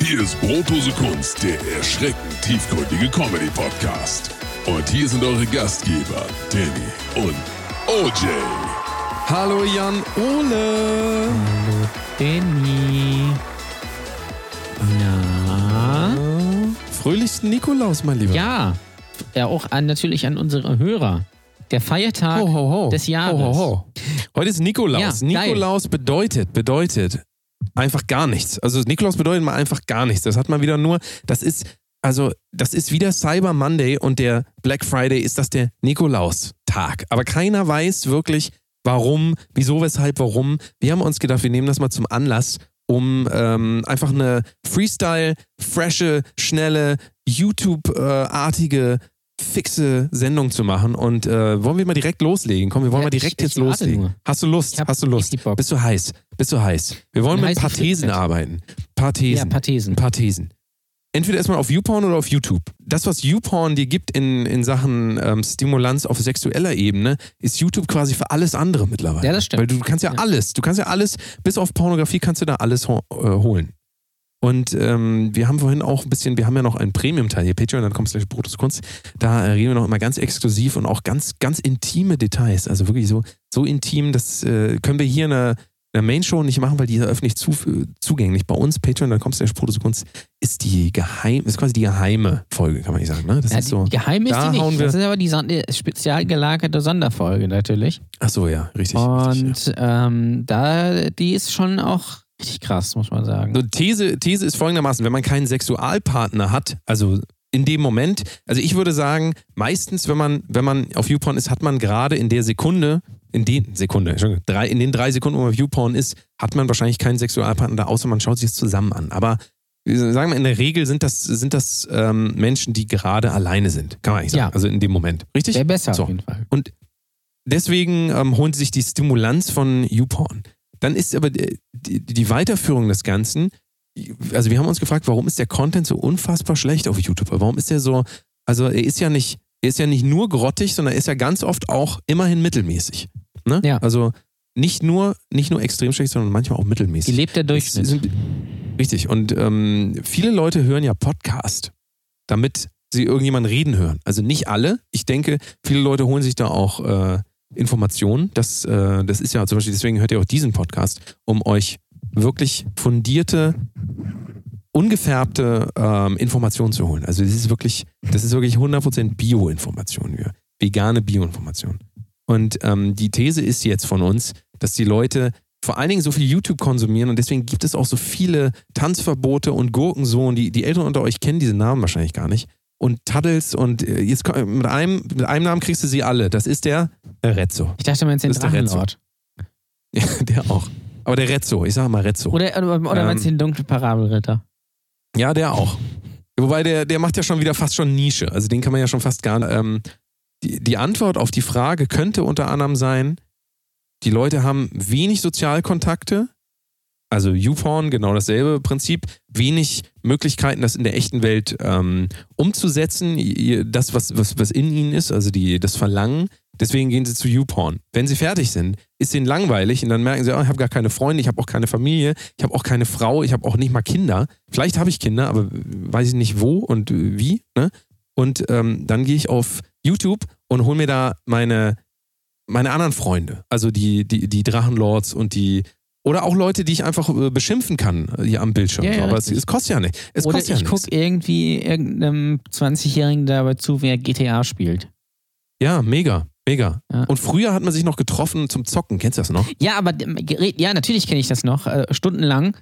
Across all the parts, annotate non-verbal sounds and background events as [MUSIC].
Hier ist Brotdose Kunst, der erschreckend tiefgründige Comedy-Podcast. Und hier sind eure Gastgeber, Danny und OJ. Hallo Jan Ole. Hallo Danny. Na? Fröhlichsten Nikolaus, mein Lieber. Ja, ja auch an, natürlich an unsere Hörer. Der Feiertag Ho, ho, ho. des Jahres. Ho, ho, ho. Heute ist Nikolaus. Ja, geil. Nikolaus bedeutet, bedeutet einfach gar nichts. Also Nikolaus bedeutet mal einfach gar nichts. Das hat man wieder nur, das ist, also das ist wieder Cyber Monday und der Black Friday ist das der Nikolaustag. Aber keiner weiß wirklich, warum, wieso, weshalb, warum. Wir haben uns gedacht, wir nehmen das mal zum Anlass, um ähm, einfach eine Freestyle, frische, schnelle, YouTube-artige, fixe Sendung zu machen. Und äh, wollen wir mal direkt loslegen? Komm, wir wollen Ja, mal direkt ich- jetzt ich loslegen. Hast du Lust? Hast du Lust? Bist du heiß? Bist du heiß? Wir wollen mit ein paar Thesen arbeiten. Paar Thesen. Ja, paar Thesen. Paar Thesen. Entweder erstmal auf YouPorn oder auf YouTube. Das, was YouPorn dir gibt in, in Sachen ähm, Stimulanz auf sexueller Ebene, ist YouTube quasi für alles andere mittlerweile. Ja, das stimmt. Weil du kannst ja, Ja. alles, du kannst ja alles, bis auf Pornografie kannst du da alles ho äh, holen. Und ähm, wir haben vorhin auch ein bisschen, wir haben ja noch einen Premium-Teil hier, Patreon, dann kommst du gleich Brutus Kunst. Da äh, reden wir noch immer ganz exklusiv und auch ganz, ganz intime Details. Also wirklich so, so intim, das äh, können wir hier in einer, in einer Main-Show nicht machen, weil die ist öffentlich zu, zugänglich. Bei uns, Patreon, dann kommst du gleich Brutus Kunst, ist die geheim, ist quasi die geheime Folge, kann man nicht sagen. Ne? Das Ja, ist so. die, geheim ist da die nicht. Das ist aber die Son äh, spezial gelagerte Sonderfolge natürlich. Ach so, ja, richtig. richtig ja. Und ähm, da, die ist schon auch richtig krass, muss man sagen. So, These, These ist folgendermaßen, wenn man keinen Sexualpartner hat, also in dem Moment, also ich würde sagen, meistens, wenn man, wenn man auf YouPorn ist, hat man gerade in der Sekunde, in den Sekunde, drei, in den drei Sekunden, wo man auf YouPorn ist, hat man wahrscheinlich keinen Sexualpartner da, außer man schaut sich das zusammen an. Aber wir sagen wir, in der Regel sind das, sind das ähm, Menschen, die gerade alleine sind. Kann man eigentlich sagen. Ja. Also in dem Moment. Richtig? Wäre besser So. auf jeden Fall. Und deswegen ähm, holen sie sich die Stimulanz von YouPorn. Dann ist aber die, die, die Weiterführung des Ganzen, also wir haben uns gefragt, warum ist der Content so unfassbar schlecht auf YouTube? Warum ist der so, also er ist ja nicht, er ist ja nicht nur grottig, sondern er ist ja ganz oft auch immerhin mittelmäßig. Ne? Ja. Also nicht nur, nicht nur extrem schlecht, sondern manchmal auch mittelmäßig. Gelebter Es Durchschnitt. Sind, richtig. Und ähm, viele Leute hören ja Podcast, damit sie irgendjemanden reden hören. Also nicht alle. Ich denke, viele Leute holen sich da auch äh, Informationen. Das, äh, das ist ja zum Beispiel, deswegen hört ihr auch diesen Podcast, um euch wirklich fundierte, ungefärbte ähm, Informationen zu holen. Also das ist wirklich, das ist wirklich 100% Bio-Information, ja. vegane Bio-Information. Und ähm, die These ist jetzt von uns, dass die Leute vor allen Dingen so viel YouTube konsumieren und deswegen gibt es auch so viele Tanzverbote und Gurkensohn. Die, die Älteren unter euch kennen diese Namen wahrscheinlich gar nicht. Und Taddles und äh, jetzt mit einem, mit einem Namen kriegst du sie alle. Das ist der Rezzo. Ich dachte, man ist den. Drachenlord. [LAUGHS] Ja, der auch. Aber der Rezzo, ich sage mal Rezzo. Oder, oder, oder Ähm, meinst du den dunklen Parabelritter? Ja, der auch. Wobei der, der macht ja schon wieder fast schon Nische. Also den kann man ja schon fast gar nicht. Ähm, die, die Antwort auf die Frage könnte unter anderem sein, die Leute haben wenig Sozialkontakte, also YouPorn, genau dasselbe Prinzip, wenig Möglichkeiten, das in der echten Welt ähm, umzusetzen, das, was, was, was in ihnen ist, also die, das Verlangen. Deswegen gehen sie zu YouPorn. Wenn sie fertig sind, ist ihnen langweilig und dann merken sie, oh, ich habe gar keine Freunde, ich habe auch keine Familie, ich habe auch keine Frau, ich habe auch nicht mal Kinder. Vielleicht habe ich Kinder, aber weiß ich nicht wo und wie. Ne? Und ähm, dann gehe ich auf YouTube und hole mir da meine, meine anderen Freunde. Also die, die, die Drachenlords und die. Oder auch Leute, die ich einfach äh, beschimpfen kann äh, hier am Bildschirm. Ja, ja, aber es, es kostet ja nicht. Es Oder kostet ich ja nichts. gucke irgendwie irgendeinem 20-Jährigen dabei zu, wer GTA spielt. Ja, mega, mega. Ja. Und früher hat man sich noch getroffen zum Zocken. Kennst du das noch? Ja, aber gerät- ja, natürlich kenne ich das noch. Äh, stundenlang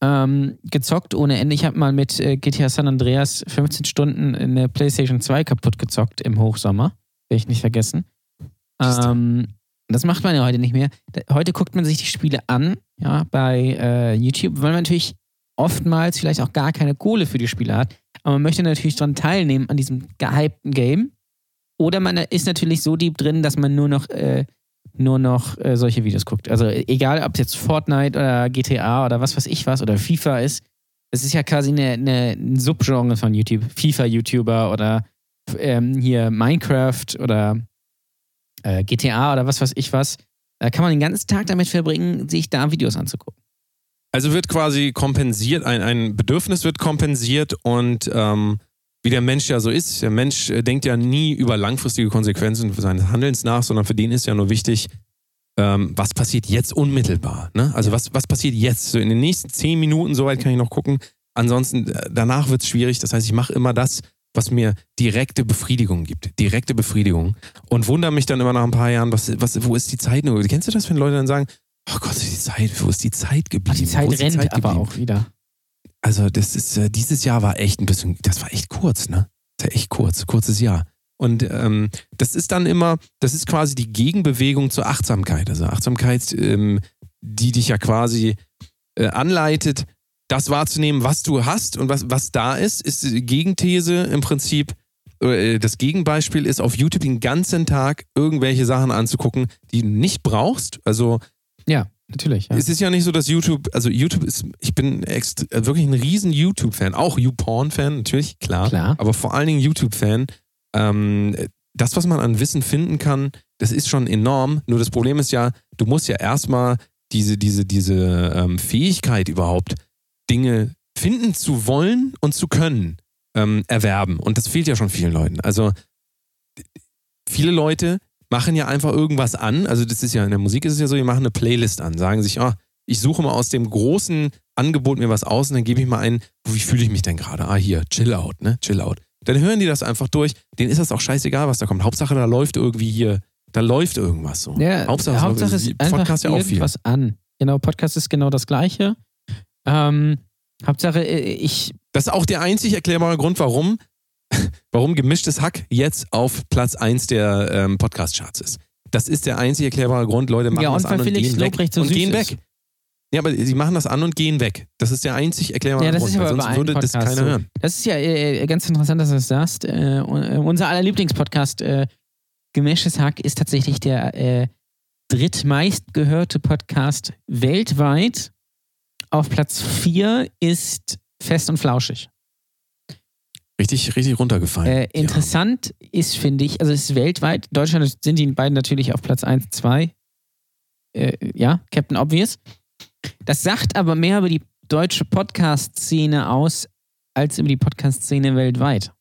ähm, gezockt ohne Ende. Ich habe mal mit äh, GTA San Andreas 15 Stunden eine PlayStation 2 kaputt gezockt im Hochsommer. Will ich nicht vergessen. Ähm, das macht man ja heute nicht mehr. Heute guckt man sich die Spiele an, ja, bei äh, YouTube, weil man natürlich oftmals vielleicht auch gar keine Kohle für die Spiele hat. Aber man möchte natürlich daran teilnehmen an diesem gehypten Game. Oder man ist natürlich so deep drin, dass man nur noch, äh, nur noch äh, solche Videos guckt. Also egal, ob es jetzt Fortnite oder GTA oder was weiß ich was oder FIFA ist. Es ist ja quasi eine, eine, ein Subgenre von YouTube. FIFA-YouTuber oder ähm, hier Minecraft oder äh, GTA oder was weiß ich was. Da kann man den ganzen Tag damit verbringen, sich da Videos anzugucken. Also wird quasi kompensiert, ein, ein Bedürfnis wird kompensiert und ähm, wie der Mensch ja so ist, der Mensch äh, denkt ja nie über langfristige Konsequenzen seines Handelns nach, sondern für den ist ja nur wichtig, ähm, was passiert jetzt unmittelbar. Ne? Also was, was passiert jetzt? So in den nächsten zehn Minuten, soweit kann ich noch gucken. Ansonsten, äh, danach wird es schwierig. Das heißt, ich mache immer das, was mir direkte Befriedigung gibt. Direkte Befriedigung. Und wundere mich dann immer nach ein paar Jahren, was, was, wo ist die Zeit nur? Kennst du das, wenn Leute dann sagen, oh Gott, die Zeit, wo ist die Zeit geblieben? Ach, die Zeit rennt die Zeit aber auch wieder. Also, das ist, äh, dieses Jahr war echt ein bisschen, das war echt kurz, ne? Das war echt kurz, kurzes Jahr. Und ähm, das ist dann immer, das ist quasi die Gegenbewegung zur Achtsamkeit. Also Achtsamkeit, ähm, die dich ja quasi äh, anleitet, das wahrzunehmen, was du hast und was, was da ist, ist die Gegenthese im Prinzip. äh, Das Gegenbeispiel ist auf YouTube den ganzen Tag irgendwelche Sachen anzugucken, die du nicht brauchst. Also Natürlich. Ja. es ist ja nicht so, dass YouTube, also YouTube ist, ich bin äh, wirklich ein riesen YouTube-Fan, auch YouPorn-Fan, natürlich, klar, Klar. aber vor allen Dingen YouTube-Fan. Ähm, das, was man an Wissen finden kann, das ist schon enorm. Nur das Problem ist ja, du musst ja erstmal diese, diese, diese ähm, Fähigkeit überhaupt, Dinge finden zu wollen und zu können, ähm, erwerben. Und das fehlt ja schon vielen Leuten. Also viele Leute machen ja einfach irgendwas an. Also das ist ja in der Musik ist es ja so, die machen eine Playlist an, sagen sich, ah, ich suche mal aus dem großen Angebot mir was aus und dann gebe ich mal ein, wie fühle ich mich denn gerade? Ah, hier, Chill Out, ne? Chill Out. Dann hören die das einfach durch. Denen ist das auch scheißegal, was da kommt. Hauptsache, da läuft irgendwie hier, da läuft irgendwas so. Ja, Hauptsache, Hauptsache es ist Podcast ja auch viel. irgendwas an. Genau, Podcast ist genau das Gleiche. Ähm, Hauptsache, äh, ich, Das ist auch der einzig erklärbare Grund, warum, warum gemischtes Hack jetzt auf Platz 1 der ähm, Podcast-Charts ist. Das ist der einzig erklärbare Grund. Leute machen ja, das an und Felix gehen weg. So und gehen ist. weg. Ja, aber sie machen das an und gehen weg. Das ist der einzig erklärbare Ja, das Grund. ist aber sonst würde das Podcasts keiner so. hören. Das ist ja äh, ganz interessant, dass du das sagst. Äh, unser aller Lieblingspodcast, äh, Gemischtes Hack, ist tatsächlich der äh, drittmeistgehörte Podcast weltweit. Auf Platz 4 ist Fest und Flauschig. Richtig, richtig runtergefallen. Äh, interessant ist, finde ich, also es ist weltweit, in Deutschland sind die beiden natürlich auf Platz 1, 2. Äh, ja, Captain Obvious. Das sagt aber mehr über die deutsche Podcast-Szene aus, als über die Podcast-Szene weltweit.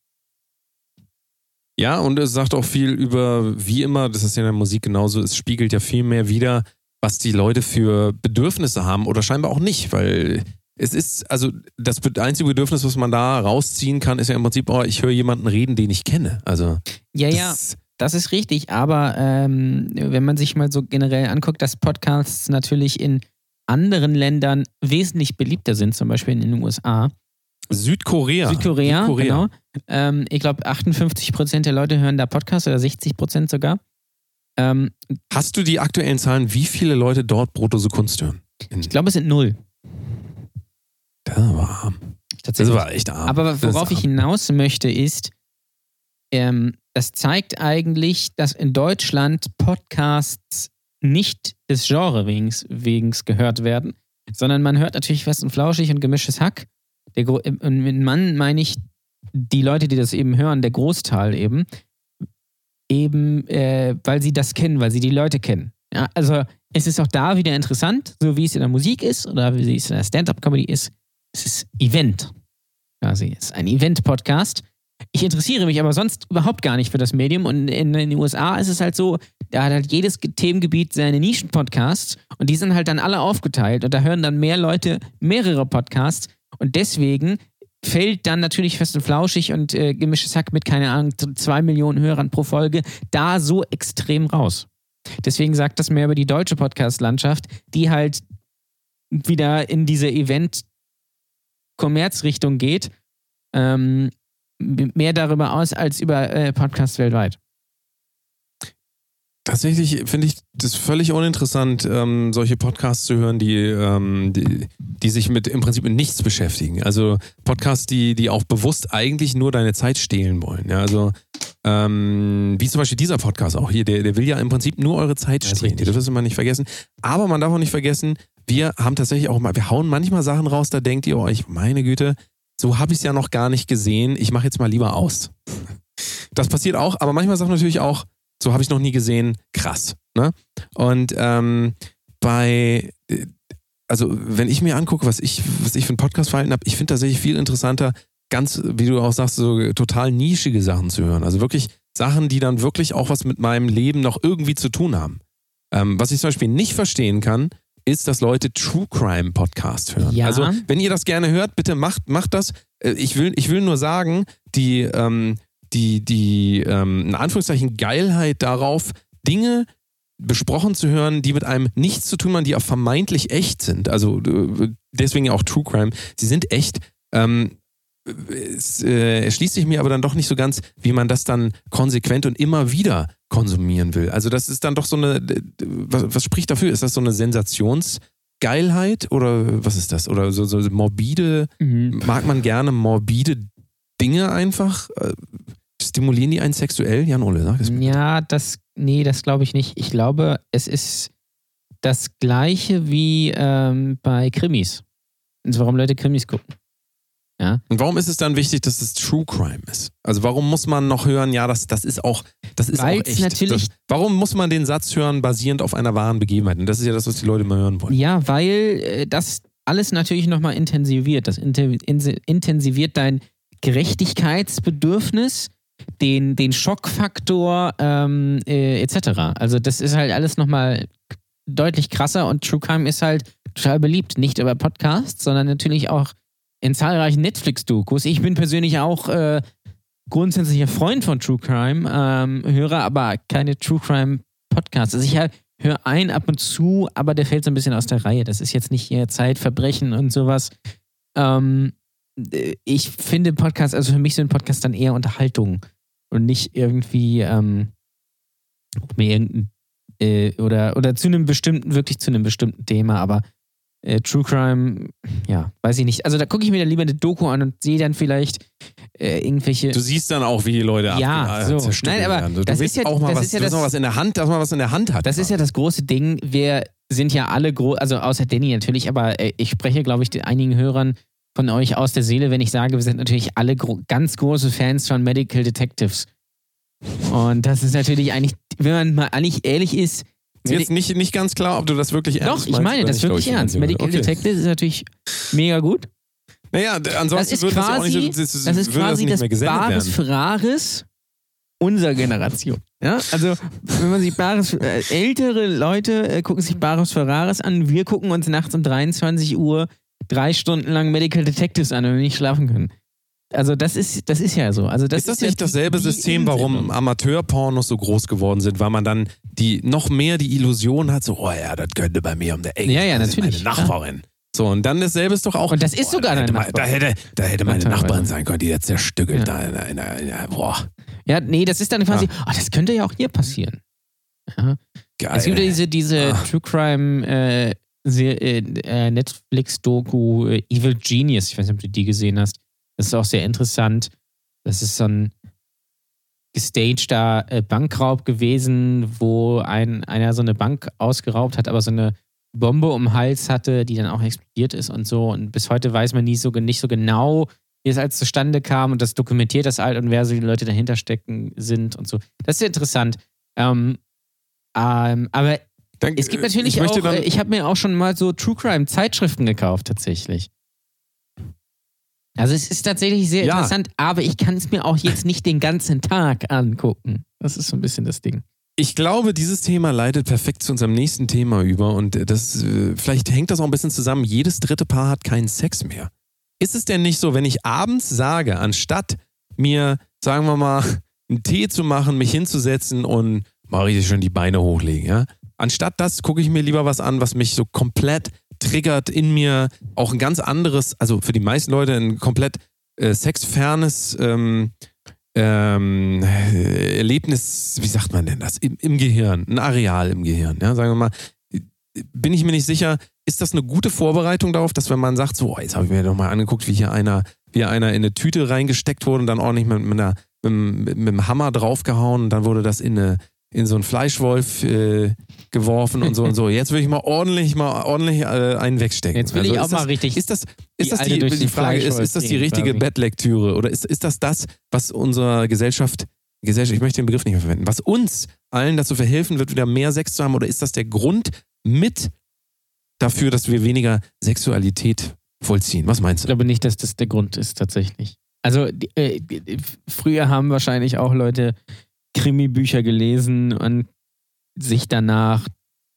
Ja. ja, und es sagt auch viel über, wie immer, das ist ja in der Musik genauso, es spiegelt ja viel mehr wieder, was die Leute für Bedürfnisse haben oder scheinbar auch nicht, weil es ist, also das einzige Bedürfnis, was man da rausziehen kann, ist ja im Prinzip, oh, ich höre jemanden reden, den ich kenne. Also, Ja, ja, das, ist richtig, aber ähm, wenn man sich mal so generell anguckt, dass Podcasts natürlich in anderen Ländern wesentlich beliebter sind, zum Beispiel in den USA. Südkorea. Südkorea, Südkorea. genau. Ähm, ich glaube, 58 Prozent der Leute hören da Podcasts oder 60 Prozent sogar. Ähm, Hast du die aktuellen Zahlen, wie viele Leute dort Brutto Kunst hören? In, ich glaube, es sind null. Das war arm. Das Tatsächlich. war echt arm. Aber Das worauf ich arm. hinaus möchte, ist, ähm, das zeigt eigentlich, dass in Deutschland Podcasts nicht des Genre wegens, wegens gehört werden, sondern man hört natürlich fest und flauschig und gemischtes Hack. Der, und mit Mann meine ich die Leute, die das eben hören, der Großteil eben, eben, äh, weil sie das kennen, weil sie die Leute kennen. Ja, also es ist auch da wieder interessant, so wie es in der Musik ist oder wie es in der Stand-up-Comedy ist. Es ist Event quasi. Es ist ein Event-Podcast. Ich interessiere mich aber sonst überhaupt gar nicht für das Medium und in, den USA ist es halt so, da hat halt jedes Ge- Themengebiet seine Nischen-Podcasts und die sind halt dann alle aufgeteilt und da hören dann mehr Leute mehrere Podcasts und deswegen fällt dann natürlich fest und flauschig und äh, gemischtes Hack mit, keine Ahnung, zwei Millionen Hörern pro Folge da so extrem raus. Deswegen sagt das mehr über die deutsche Podcast-Landschaft, die halt wieder in diese Event-Kommerzrichtung geht. Ähm, mehr darüber aus als über äh, Podcasts weltweit. Tatsächlich finde ich das völlig uninteressant, ähm, solche Podcasts zu hören, die, ähm, die, die sich mit im Prinzip mit nichts beschäftigen. Also Podcasts, die, die auch bewusst eigentlich nur deine Zeit stehlen wollen. Ja, also ähm, wie zum Beispiel dieser Podcast auch hier, der, der will ja im Prinzip nur eure Zeit stehlen. Das dürfen wir nicht vergessen. Aber man darf auch nicht vergessen, wir haben tatsächlich auch mal, wir hauen manchmal Sachen raus, da denkt ihr euch, meine Güte, so habe ich es ja noch gar nicht gesehen. Ich mache jetzt mal lieber aus. Das passiert auch, aber manchmal sagt man natürlich auch, so habe ich noch nie gesehen, krass. Ne? Und ähm, bei, also wenn ich mir angucke, was ich, was ich für ein Podcast-Verhalten habe, ich finde tatsächlich viel interessanter, ganz, wie du auch sagst, so total nischige Sachen zu hören. Also wirklich Sachen, die dann wirklich auch was mit meinem Leben noch irgendwie zu tun haben. Ähm, was ich zum Beispiel nicht verstehen kann, ist, dass Leute True Crime Podcast hören. Ja. Also, wenn ihr das gerne hört, bitte macht, macht das. Äh, Ich will, ich will nur sagen, die, ähm, die, die, ähm, in Anführungszeichen, Geilheit darauf, Dinge besprochen zu hören, die mit einem nichts zu tun haben, die auch vermeintlich echt sind. Also äh, deswegen auch True Crime. Sie sind echt. Ähm, es äh, erschließt sich mir aber dann doch nicht so ganz, wie man das dann konsequent und immer wieder konsumieren will. Also das ist dann doch so eine, was, was spricht dafür? Ist das so eine Sensationsgeilheit oder was ist das? Oder so, so morbide, Mhm. mag man gerne morbide Dinge einfach? Äh, Stimulieren die einen sexuell? Jan Ole, sag es mir. Ja, das, nee, das glaube ich nicht. Ich glaube, es ist das Gleiche wie ähm, bei Krimis. Also warum Leute Krimis gucken. Ja. Und warum ist es dann wichtig, dass es True Crime ist? Also warum muss man noch hören, ja, das, das ist auch, das ist Weil's auch echt. natürlich- das, warum muss man den Satz hören, basierend auf einer wahren Begebenheit? Und das ist ja das, was die Leute mal hören wollen. Ja, weil äh, das alles natürlich nochmal intensiviert. Das intensiviert dein Gerechtigkeitsbedürfnis, den, den Schockfaktor ähm, äh, etc. Also das ist halt alles nochmal deutlich krasser und True Crime ist halt total beliebt. Nicht über Podcasts, sondern natürlich auch in zahlreichen Netflix-Dokus. Ich bin persönlich auch äh, grundsätzlicher Freund von True Crime, ähm, höre aber keine True Crime Podcasts. Also ich höre ein ab und zu, aber der fällt so ein bisschen aus der Reihe. Das ist jetzt nicht hier Zeitverbrechen und sowas. Ähm, äh, ich finde Podcasts, also für mich sind Podcasts dann eher Unterhaltung und nicht irgendwie ähm, mir irgendein äh, oder, oder zu einem bestimmten, wirklich zu einem bestimmten Thema, aber äh, True Crime, ja, weiß ich nicht. Also da gucke ich mir dann lieber eine Doku an und sehe dann vielleicht äh, irgendwelche. Du siehst dann auch, wie die Leute Ja, so. zerstückelt Nein, aber werden. Du, das ist ja- auch mal das was, ist ja das- mal was in der Hand, dass man was in der Hand hat. Das ist ja das große Ding. Wir sind ja alle groß, also außer Danny natürlich, aber äh, ich spreche, glaube ich, den einigen Hörern von euch aus der Seele, wenn ich sage, wir sind natürlich alle gro ganz große Fans von Medical Detectives. Und das ist natürlich eigentlich, wenn man mal eigentlich ehrlich ist, ist jetzt nicht, nicht ganz klar, ob du das wirklich ernst doch, ich meinst meine oder das nicht, wirklich glaub ich, ernst. Medical okay. Detectives ist natürlich mega gut. Naja, ansonsten Das ist würde das auch nicht das, Das ist quasi das das, Bares. Ferraris unserer Generation. Ja, also wenn man sich Bares, äh, ältere Leute äh, gucken sich Bares Ferraris an, wir gucken uns nachts um 23 Uhr drei Stunden lang Medical Detectives an, wenn wir nicht schlafen können. Also das ist, das ist ja so. Also das ist das ja nicht dasselbe die System, warum. Amateurpornos so groß geworden sind, weil man dann die noch mehr die Illusion hat, so, oh ja, das könnte bei mir um der Ecke. Ja, ja, das ist natürlich, Meine Nachbarin. So, und dann dasselbe ist doch auch. Und das ist sogar da hätte, mal- Nachbarin. Da hätte, da hätte meine teilweise. Nachbarin sein können, die jetzt zerstückelt Ja. da in, der- boah, Ja, nee, das ist dann quasi, oh, das könnte ja auch hier passieren. Ja. geil. Es gibt ja diese, diese Ah. True Crime äh, äh, Netflix-Doku äh, Evil Genius. Ich weiß nicht, ob du die gesehen hast. Das ist auch sehr interessant. Das ist so ein gestagter äh, Bankraub gewesen, wo ein, einer so eine Bank ausgeraubt hat, aber so eine Bombe um den Hals hatte, die dann auch explodiert ist und so. Und bis heute weiß man nie so, nicht so genau, wie es als zustande kam. Und das dokumentiert das halt und wer so die Leute dahinter stecken sind und so. Das ist sehr interessant. Ähm, ähm, aber Dann- es gibt äh, natürlich ich auch, äh, ich habe mir auch schon mal so True Crime Zeitschriften gekauft, tatsächlich. Also es ist tatsächlich sehr Ja. interessant, aber ich kann es mir auch jetzt nicht den ganzen Tag angucken. Das ist so ein bisschen das Ding. Ich glaube, dieses Thema leitet perfekt zu unserem nächsten Thema über und das vielleicht hängt das auch ein bisschen zusammen. Jedes dritte Paar hat keinen Sex mehr. Ist es denn nicht so, wenn ich abends sage, anstatt mir, sagen wir mal, einen Tee zu machen, mich hinzusetzen und mal richtig schön die Beine hochlegen, ja? Anstatt das gucke ich mir lieber was an, was mich so komplett triggert in mir, auch ein ganz anderes, also für die meisten Leute ein komplett äh, sexfernes ähm, ähm, äh, Erlebnis, wie sagt man denn das, im, im Gehirn, ein Areal im Gehirn, ja, sagen wir mal, bin ich mir nicht sicher, ist das eine gute Vorbereitung darauf, dass wenn man sagt, so, jetzt habe ich mir doch mal angeguckt, wie hier einer, wie einer in eine Tüte reingesteckt wurde und dann ordentlich mit, mit, einer, mit, dem- mit dem Hammer draufgehauen und dann wurde das in eine in so einen Fleischwolf äh, geworfen und so und so. Jetzt will ich mal ordentlich mal ordentlich äh, einen wegstecken. Jetzt will Also ich auch ist mal das, richtig Ist das, die ist das die, durch die den Frage ist, ist das die richtige quasi. Bettlektüre oder ist, ist das das, was unserer Gesellschaft, Gesellschaft, ich möchte den Begriff nicht mehr verwenden, was uns allen dazu verhelfen wird, wieder mehr Sex zu haben oder ist das der Grund mit dafür, dass wir weniger Sexualität vollziehen. Was meinst Ich du? glaube nicht, dass das der Grund ist, tatsächlich. Also, die, äh, die- früher haben wahrscheinlich auch Leute Krimi-Bücher gelesen und sich danach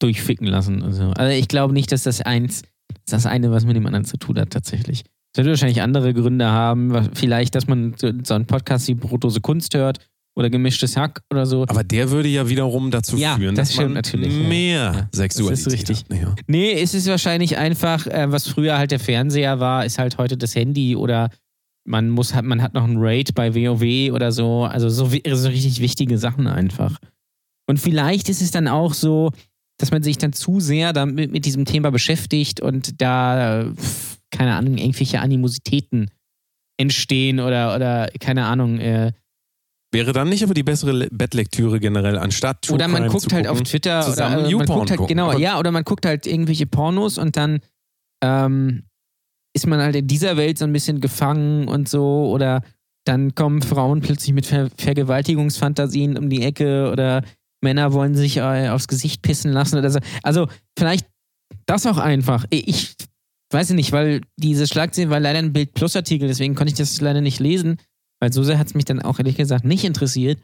durchficken lassen. und so. Also, ich glaube nicht, dass das eins, das eine, was mit dem anderen zu tun hat, tatsächlich. Es wird wahrscheinlich andere Gründe haben. Vielleicht, dass man so einen Podcast wie Brotose Kunst hört oder gemischtes Hack oder so. Aber der würde ja wiederum dazu Ja, führen, das dass man natürlich, mehr Ja, das Sexualität ist richtig. hat. Ja. Nee, es ist wahrscheinlich einfach, äh, was früher halt der Fernseher war, ist halt heute das Handy oder man muss hat, man hat noch einen Raid bei WoW oder so. Also so, so richtig wichtige Sachen einfach. Und vielleicht ist es dann auch so, dass man sich dann zu sehr damit mit diesem Thema beschäftigt und da, keine Ahnung, irgendwelche Animositäten entstehen oder, oder keine Ahnung, äh, Wäre dann nicht aber die bessere Le- Bettlektüre generell, anstatt True oder man Crime guckt zu halt gucken, auf Twitter zusammen oder äh, man YouPorn guckt halt, gucken. genau, ja, oder man guckt halt irgendwelche Pornos und dann ähm, ist man halt in dieser Welt so ein bisschen gefangen und so oder dann kommen Frauen plötzlich mit Ver Vergewaltigungsfantasien um die Ecke oder Männer wollen sich äh, aufs Gesicht pissen lassen oder so. Also vielleicht das auch einfach. Ich weiß nicht, weil diese Schlagzeile war leider ein Bild-Plus-Artikel, deswegen konnte ich das leider nicht lesen, weil so sehr hat es mich dann auch ehrlich gesagt nicht interessiert.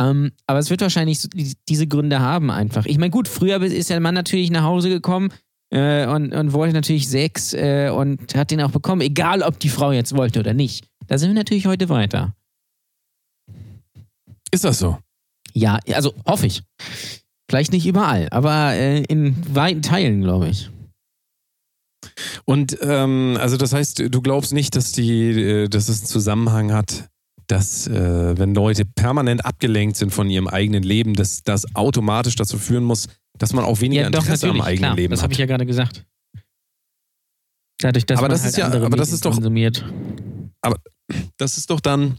Ähm, aber es wird wahrscheinlich diese Gründe haben einfach. Ich meine, gut, früher ist der Mann natürlich nach Hause gekommen äh, und, und wollte natürlich Sex äh, und hat den auch bekommen, egal ob die Frau jetzt wollte oder nicht. Da sind wir natürlich heute weiter. Ist das so? Ja, also hoffe ich. Vielleicht nicht überall, aber äh, in weiten Teilen, glaube ich. Und ähm, also das heißt, du glaubst nicht, dass die, äh, dass es einen Zusammenhang hat, dass äh, wenn Leute permanent abgelenkt sind von ihrem eigenen Leben, dass das automatisch dazu führen muss, dass man auch weniger Ja, doch, Interesse am eigenen klar. Leben Das hat. habe ich ja gerade gesagt. Dadurch, dass Aber man das halt ist ja- aber das ist doch- konsumiert. das ist doch dann,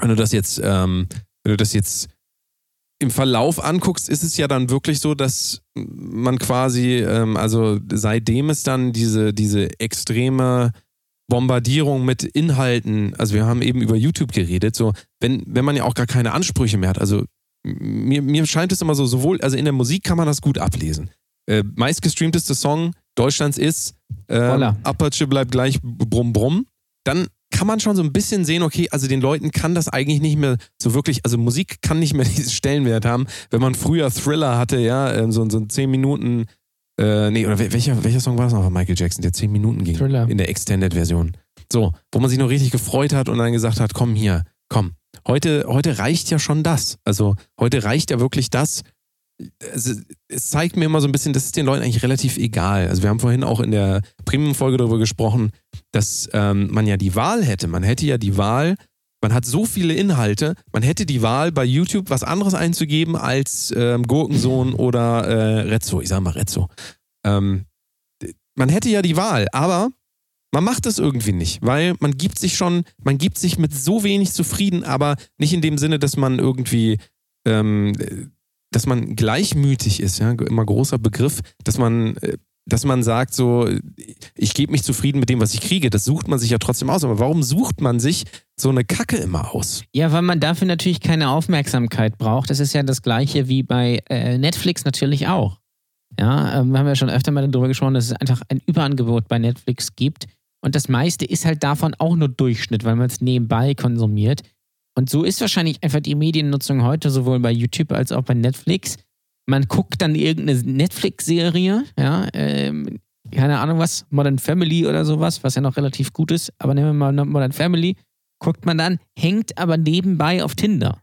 wenn du das jetzt, ähm, wenn du das jetzt im Verlauf anguckst, ist es ja dann wirklich so, dass man quasi, ähm, also seitdem es dann diese, diese extreme Bombardierung mit Inhalten, also wir haben eben über YouTube geredet, so, wenn, wenn man ja auch gar keine Ansprüche mehr hat, also mir, mir scheint es immer so, sowohl, also in der Musik kann man das gut ablesen. Äh, meistgestreamteste Song Deutschlands ist äh, Voila. Apache bleibt gleich brumm brumm. Dann kann man schon so ein bisschen sehen, okay, also den Leuten kann das eigentlich nicht mehr so wirklich, also Musik kann nicht mehr [LAUGHS] diesen Stellenwert haben, wenn man früher Thriller hatte, ja, ähm, so, so ein 10 Minuten, äh, nee, oder wel- welcher, welcher Song war das noch von Michael Jackson, der 10 Minuten ging Thriller. in der Extended-Version. So, wo man sich noch richtig gefreut hat und dann gesagt hat, komm hier, komm. Heute, heute reicht ja schon das. Also heute reicht ja wirklich das. Es, es zeigt mir immer so ein bisschen, das ist den Leuten eigentlich relativ egal. Also wir haben vorhin auch in der Premium-Folge darüber gesprochen, dass ähm, man ja die Wahl hätte. Man hätte ja die Wahl, man hat so viele Inhalte, man hätte die Wahl bei YouTube was anderes einzugeben als ähm, Gurkensohn oder äh, Rezzo. Ich sag mal Rezzo. Ähm, man hätte ja die Wahl, aber man macht es irgendwie nicht, weil man gibt sich schon, man gibt sich mit so wenig zufrieden, aber nicht in dem Sinne, dass man irgendwie, ähm, dass man gleichmütig ist, ja, immer großer Begriff, dass man, äh, dass man sagt so, ich gebe mich zufrieden mit dem, was ich kriege. Das sucht man sich ja trotzdem aus. Aber warum sucht man sich so eine Kacke immer aus? Ja, weil man dafür natürlich keine Aufmerksamkeit braucht. Das ist ja das gleiche wie bei äh, Netflix natürlich auch. Ja, ähm, wir haben ja schon öfter mal darüber gesprochen, dass es einfach ein Überangebot bei Netflix gibt. Und das meiste ist halt davon auch nur Durchschnitt, weil man es nebenbei konsumiert. Und so ist wahrscheinlich einfach die Mediennutzung heute sowohl bei YouTube als auch bei Netflix. Man guckt dann irgendeine Netflix-Serie, ja, ähm, keine Ahnung was, Modern Family oder sowas, was ja noch relativ gut ist, aber nehmen wir mal Modern Family, guckt man dann, hängt aber nebenbei auf Tinder.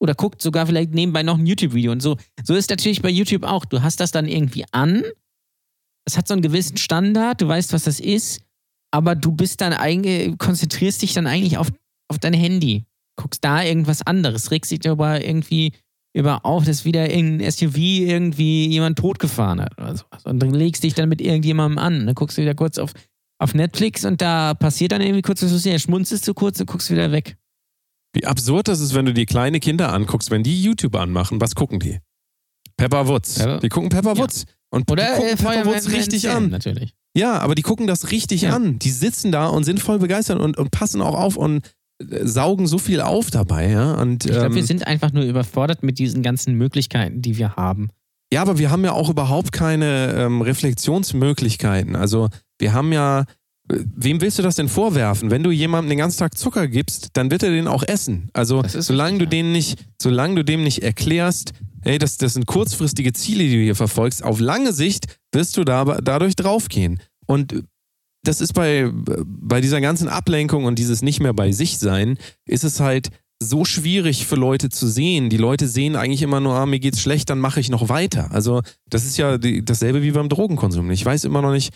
Oder guckt sogar vielleicht nebenbei noch ein YouTube-Video und so. So ist natürlich bei YouTube auch. Du hast das dann irgendwie an. Es hat so einen gewissen Standard, du weißt, was das ist, aber du bist dann eigentlich, konzentrierst dich dann eigentlich auf, auf dein Handy. Guckst da irgendwas anderes, regst dich darüber irgendwie über auf, dass wieder irgendein SUV irgendwie jemand totgefahren hat oder sowas. Und dann legst dich dann mit irgendjemandem an. Dann guckst du wieder kurz auf, auf Netflix und da passiert dann irgendwie kurz was, du siehst, schmunzelst du kurz und guckst wieder weg. Wie absurd das ist, wenn du die kleine Kinder anguckst, wenn die YouTube anmachen, was gucken die? Pepper Woods. Pepper- Die gucken Pepper Ja. Woods. Und Oder die gucken äh, Pepper Woods richtig an. Natürlich. Ja, aber die gucken das richtig Ja. an. Die sitzen da und sind voll begeistert und, und passen auch auf und saugen so viel auf dabei. Ja? Und, Ich glaube, ähm, wir sind einfach nur überfordert mit diesen ganzen Möglichkeiten, die wir haben. Ja, aber wir haben ja auch überhaupt keine ähm, Reflexionsmöglichkeiten. Also wir haben ja, äh, wem willst du das denn vorwerfen? Wenn du jemandem den ganzen Tag Zucker gibst, dann wird er den auch essen. Also solange du den nicht, solange du dem nicht erklärst, hey, das, das sind kurzfristige Ziele, die du hier verfolgst, auf lange Sicht wirst du da, dadurch draufgehen. Und das ist bei, bei dieser ganzen Ablenkung und dieses nicht mehr bei sich sein, ist es halt so schwierig für Leute zu sehen. Die Leute sehen eigentlich immer nur, ah, mir geht's schlecht, dann mache ich noch weiter. Also das ist ja die, dasselbe wie beim Drogenkonsum. Ich weiß immer noch nicht,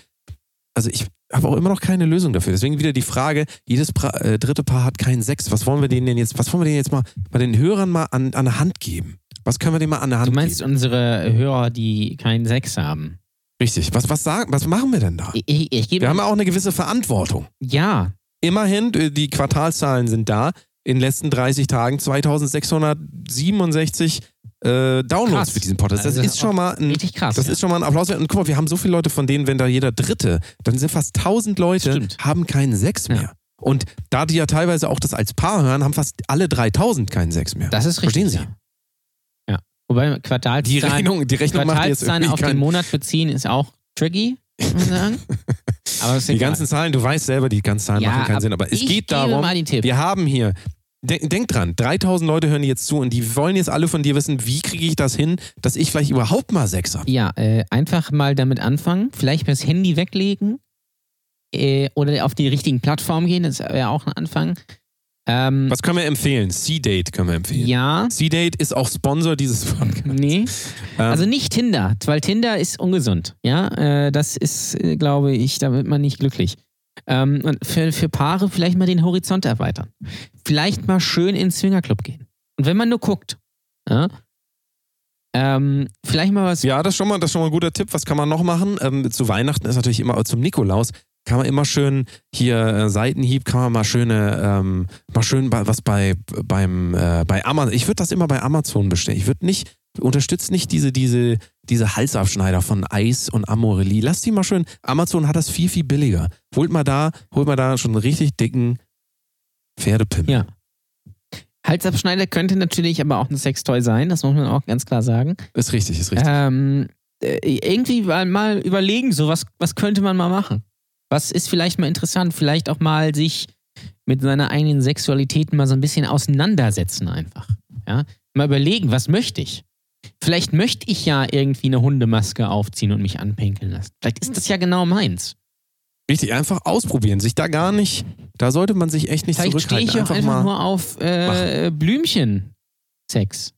also ich habe auch immer noch keine Lösung dafür. Deswegen wieder die Frage, jedes pra äh, dritte Paar hat keinen Sex. Was wollen wir denen denn jetzt, was wollen wir denen jetzt mal bei den Hörern mal an, an der Hand geben? Was können wir denen mal an der Hand Du meinst geben? unsere Hörer, die keinen Sex haben? Richtig. Was, was, sagen, was machen wir denn da? Ich, ich. Wir haben ja auch eine gewisse Verantwortung. ja, Immerhin, äh, die Quartalszahlen sind da. In den letzten 30 Tagen 2667 äh, Downloads Krass. für diesen Podcast. Das Also ist schon mal ein, richtig krass. das ja. ist schon mal ein Applaus wert. Und guck mal, wir haben so viele Leute, von denen, wenn da jeder Dritte, dann sind fast 1000 Leute, Stimmt. haben keinen Sex mehr. Ja. Und da die ja teilweise auch das als Paar hören, haben fast alle 3000 keinen Sex mehr. das ist richtig. Verstehen Sie? Ja. Wobei Die Quartalszahlen, Rechnung, die Rechnung macht jetzt Quartalszahlen auf den Monat beziehen ist auch tricky, muss man sagen. [LAUGHS] Aber Die ganzen Zahlen, du weißt selber, die ganzen Zahlen Ja, machen keinen Sinn. Aber es geht darum, mal wir haben hier, denk, denk dran, 3000 Leute hören jetzt zu und die wollen jetzt alle von dir wissen, wie kriege ich das hin, dass ich vielleicht überhaupt mal Sex habe. Ja, äh, einfach mal damit anfangen. Vielleicht das Handy weglegen äh, oder auf die richtigen Plattformen gehen. Das wäre auch ein Anfang. Ähm, Was können wir empfehlen? C-Date können wir empfehlen. ja, C-Date ist auch Sponsor dieses Podcasts. nee. Ähm, Also nicht Tinder, weil Tinder ist ungesund. Ja, äh, das ist, äh, glaube ich, da wird man nicht glücklich. Ähm, und für, für Paare vielleicht mal den Horizont erweitern. Vielleicht mal schön ins Swingerclub gehen. Und wenn man nur guckt, ja, ähm, vielleicht mal was. ja, das ist, schon mal, das ist schon mal ein guter Tipp. Was kann man noch machen? Ähm, zu Weihnachten ist natürlich immer, zum Nikolaus, kann man immer schön hier äh, Seitenhieb, kann man mal schöne, ähm, mal schön bei, was bei, beim, äh, bei Amazon, ich würde das immer bei Amazon bestellen. Ich würde nicht, unterstützt nicht diese, diese, diese Halsabschneider von Eis und Amorelie. Lasst die mal schön, Amazon hat das viel, viel billiger. Holt mal da, holt mal da schon einen richtig dicken Pferdepimmel. Ja. Halsabschneider könnte natürlich aber auch ein Sextoy sein, das muss man auch ganz klar sagen. Ist richtig, ist richtig. Ähm, äh, irgendwie mal, mal überlegen, so was, was könnte man mal machen? Was ist vielleicht mal interessant? Vielleicht auch mal sich mit seiner eigenen Sexualität mal so ein bisschen auseinandersetzen einfach. Ja? Mal überlegen, was möchte ich? Vielleicht möchte ich ja irgendwie eine Hundemaske aufziehen und mich anpinkeln lassen. Vielleicht ist das ja genau meins. Richtig, einfach ausprobieren, sich da gar nicht, da sollte man sich echt nicht Vielleicht stehe zurückhalten. ich auch einfach mal. nur auf äh, Blümchen-Sex.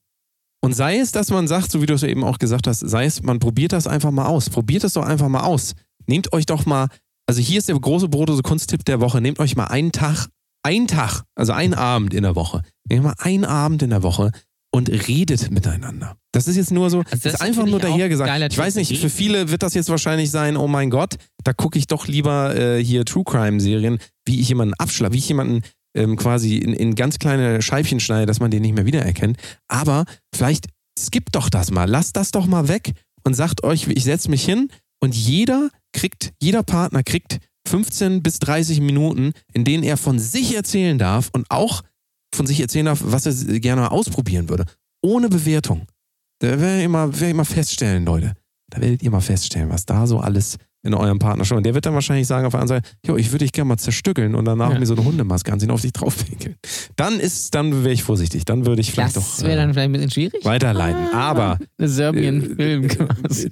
Und sei es, dass man sagt, so wie du es eben auch gesagt hast, sei es, man probiert das einfach mal aus. Probiert es doch einfach mal aus. Nehmt euch doch mal, also hier ist der große Brotose Kunsttipp der Woche, nehmt euch mal einen Tag, einen Tag, also einen Abend in der Woche. Nehmt mal einen Abend in der Woche und redet miteinander. Das ist jetzt nur so, das das ist einfach nur daher gesagt. Ich weiß nicht, für viele wird das jetzt wahrscheinlich sein, oh mein Gott, da gucke ich doch lieber äh, hier True Crime Serien, wie ich jemanden abschlag, wie ich jemanden ähm, quasi in, in ganz kleine Scheibchen schneide, dass man den nicht mehr wiedererkennt. Aber vielleicht skippt doch das mal, lasst das doch mal weg und sagt euch, ich setze mich hin und jeder kriegt, jeder Partner kriegt 15 bis 30 Minuten, in denen er von sich erzählen darf und auch von sich erzählen darf, was er gerne ausprobieren würde. Ohne Bewertung. Da werdet ihr mal, werdet ihr mal feststellen, Leute. Da werdet ihr mal feststellen, was da so alles in eurem Partner schon. Und der wird dann wahrscheinlich sagen auf der anderen Seite, jo, ich würde dich gerne mal zerstückeln und danach Ja. mir so eine Hundemaske anziehen, auf dich draufpinkeln. Dann ist, dann wäre ich vorsichtig. Dann würde ich vielleicht Das doch wäre äh, dann vielleicht ein bisschen schwierig. weiterleiten. Ah, Aber Eine Serbian-Film äh, quasi.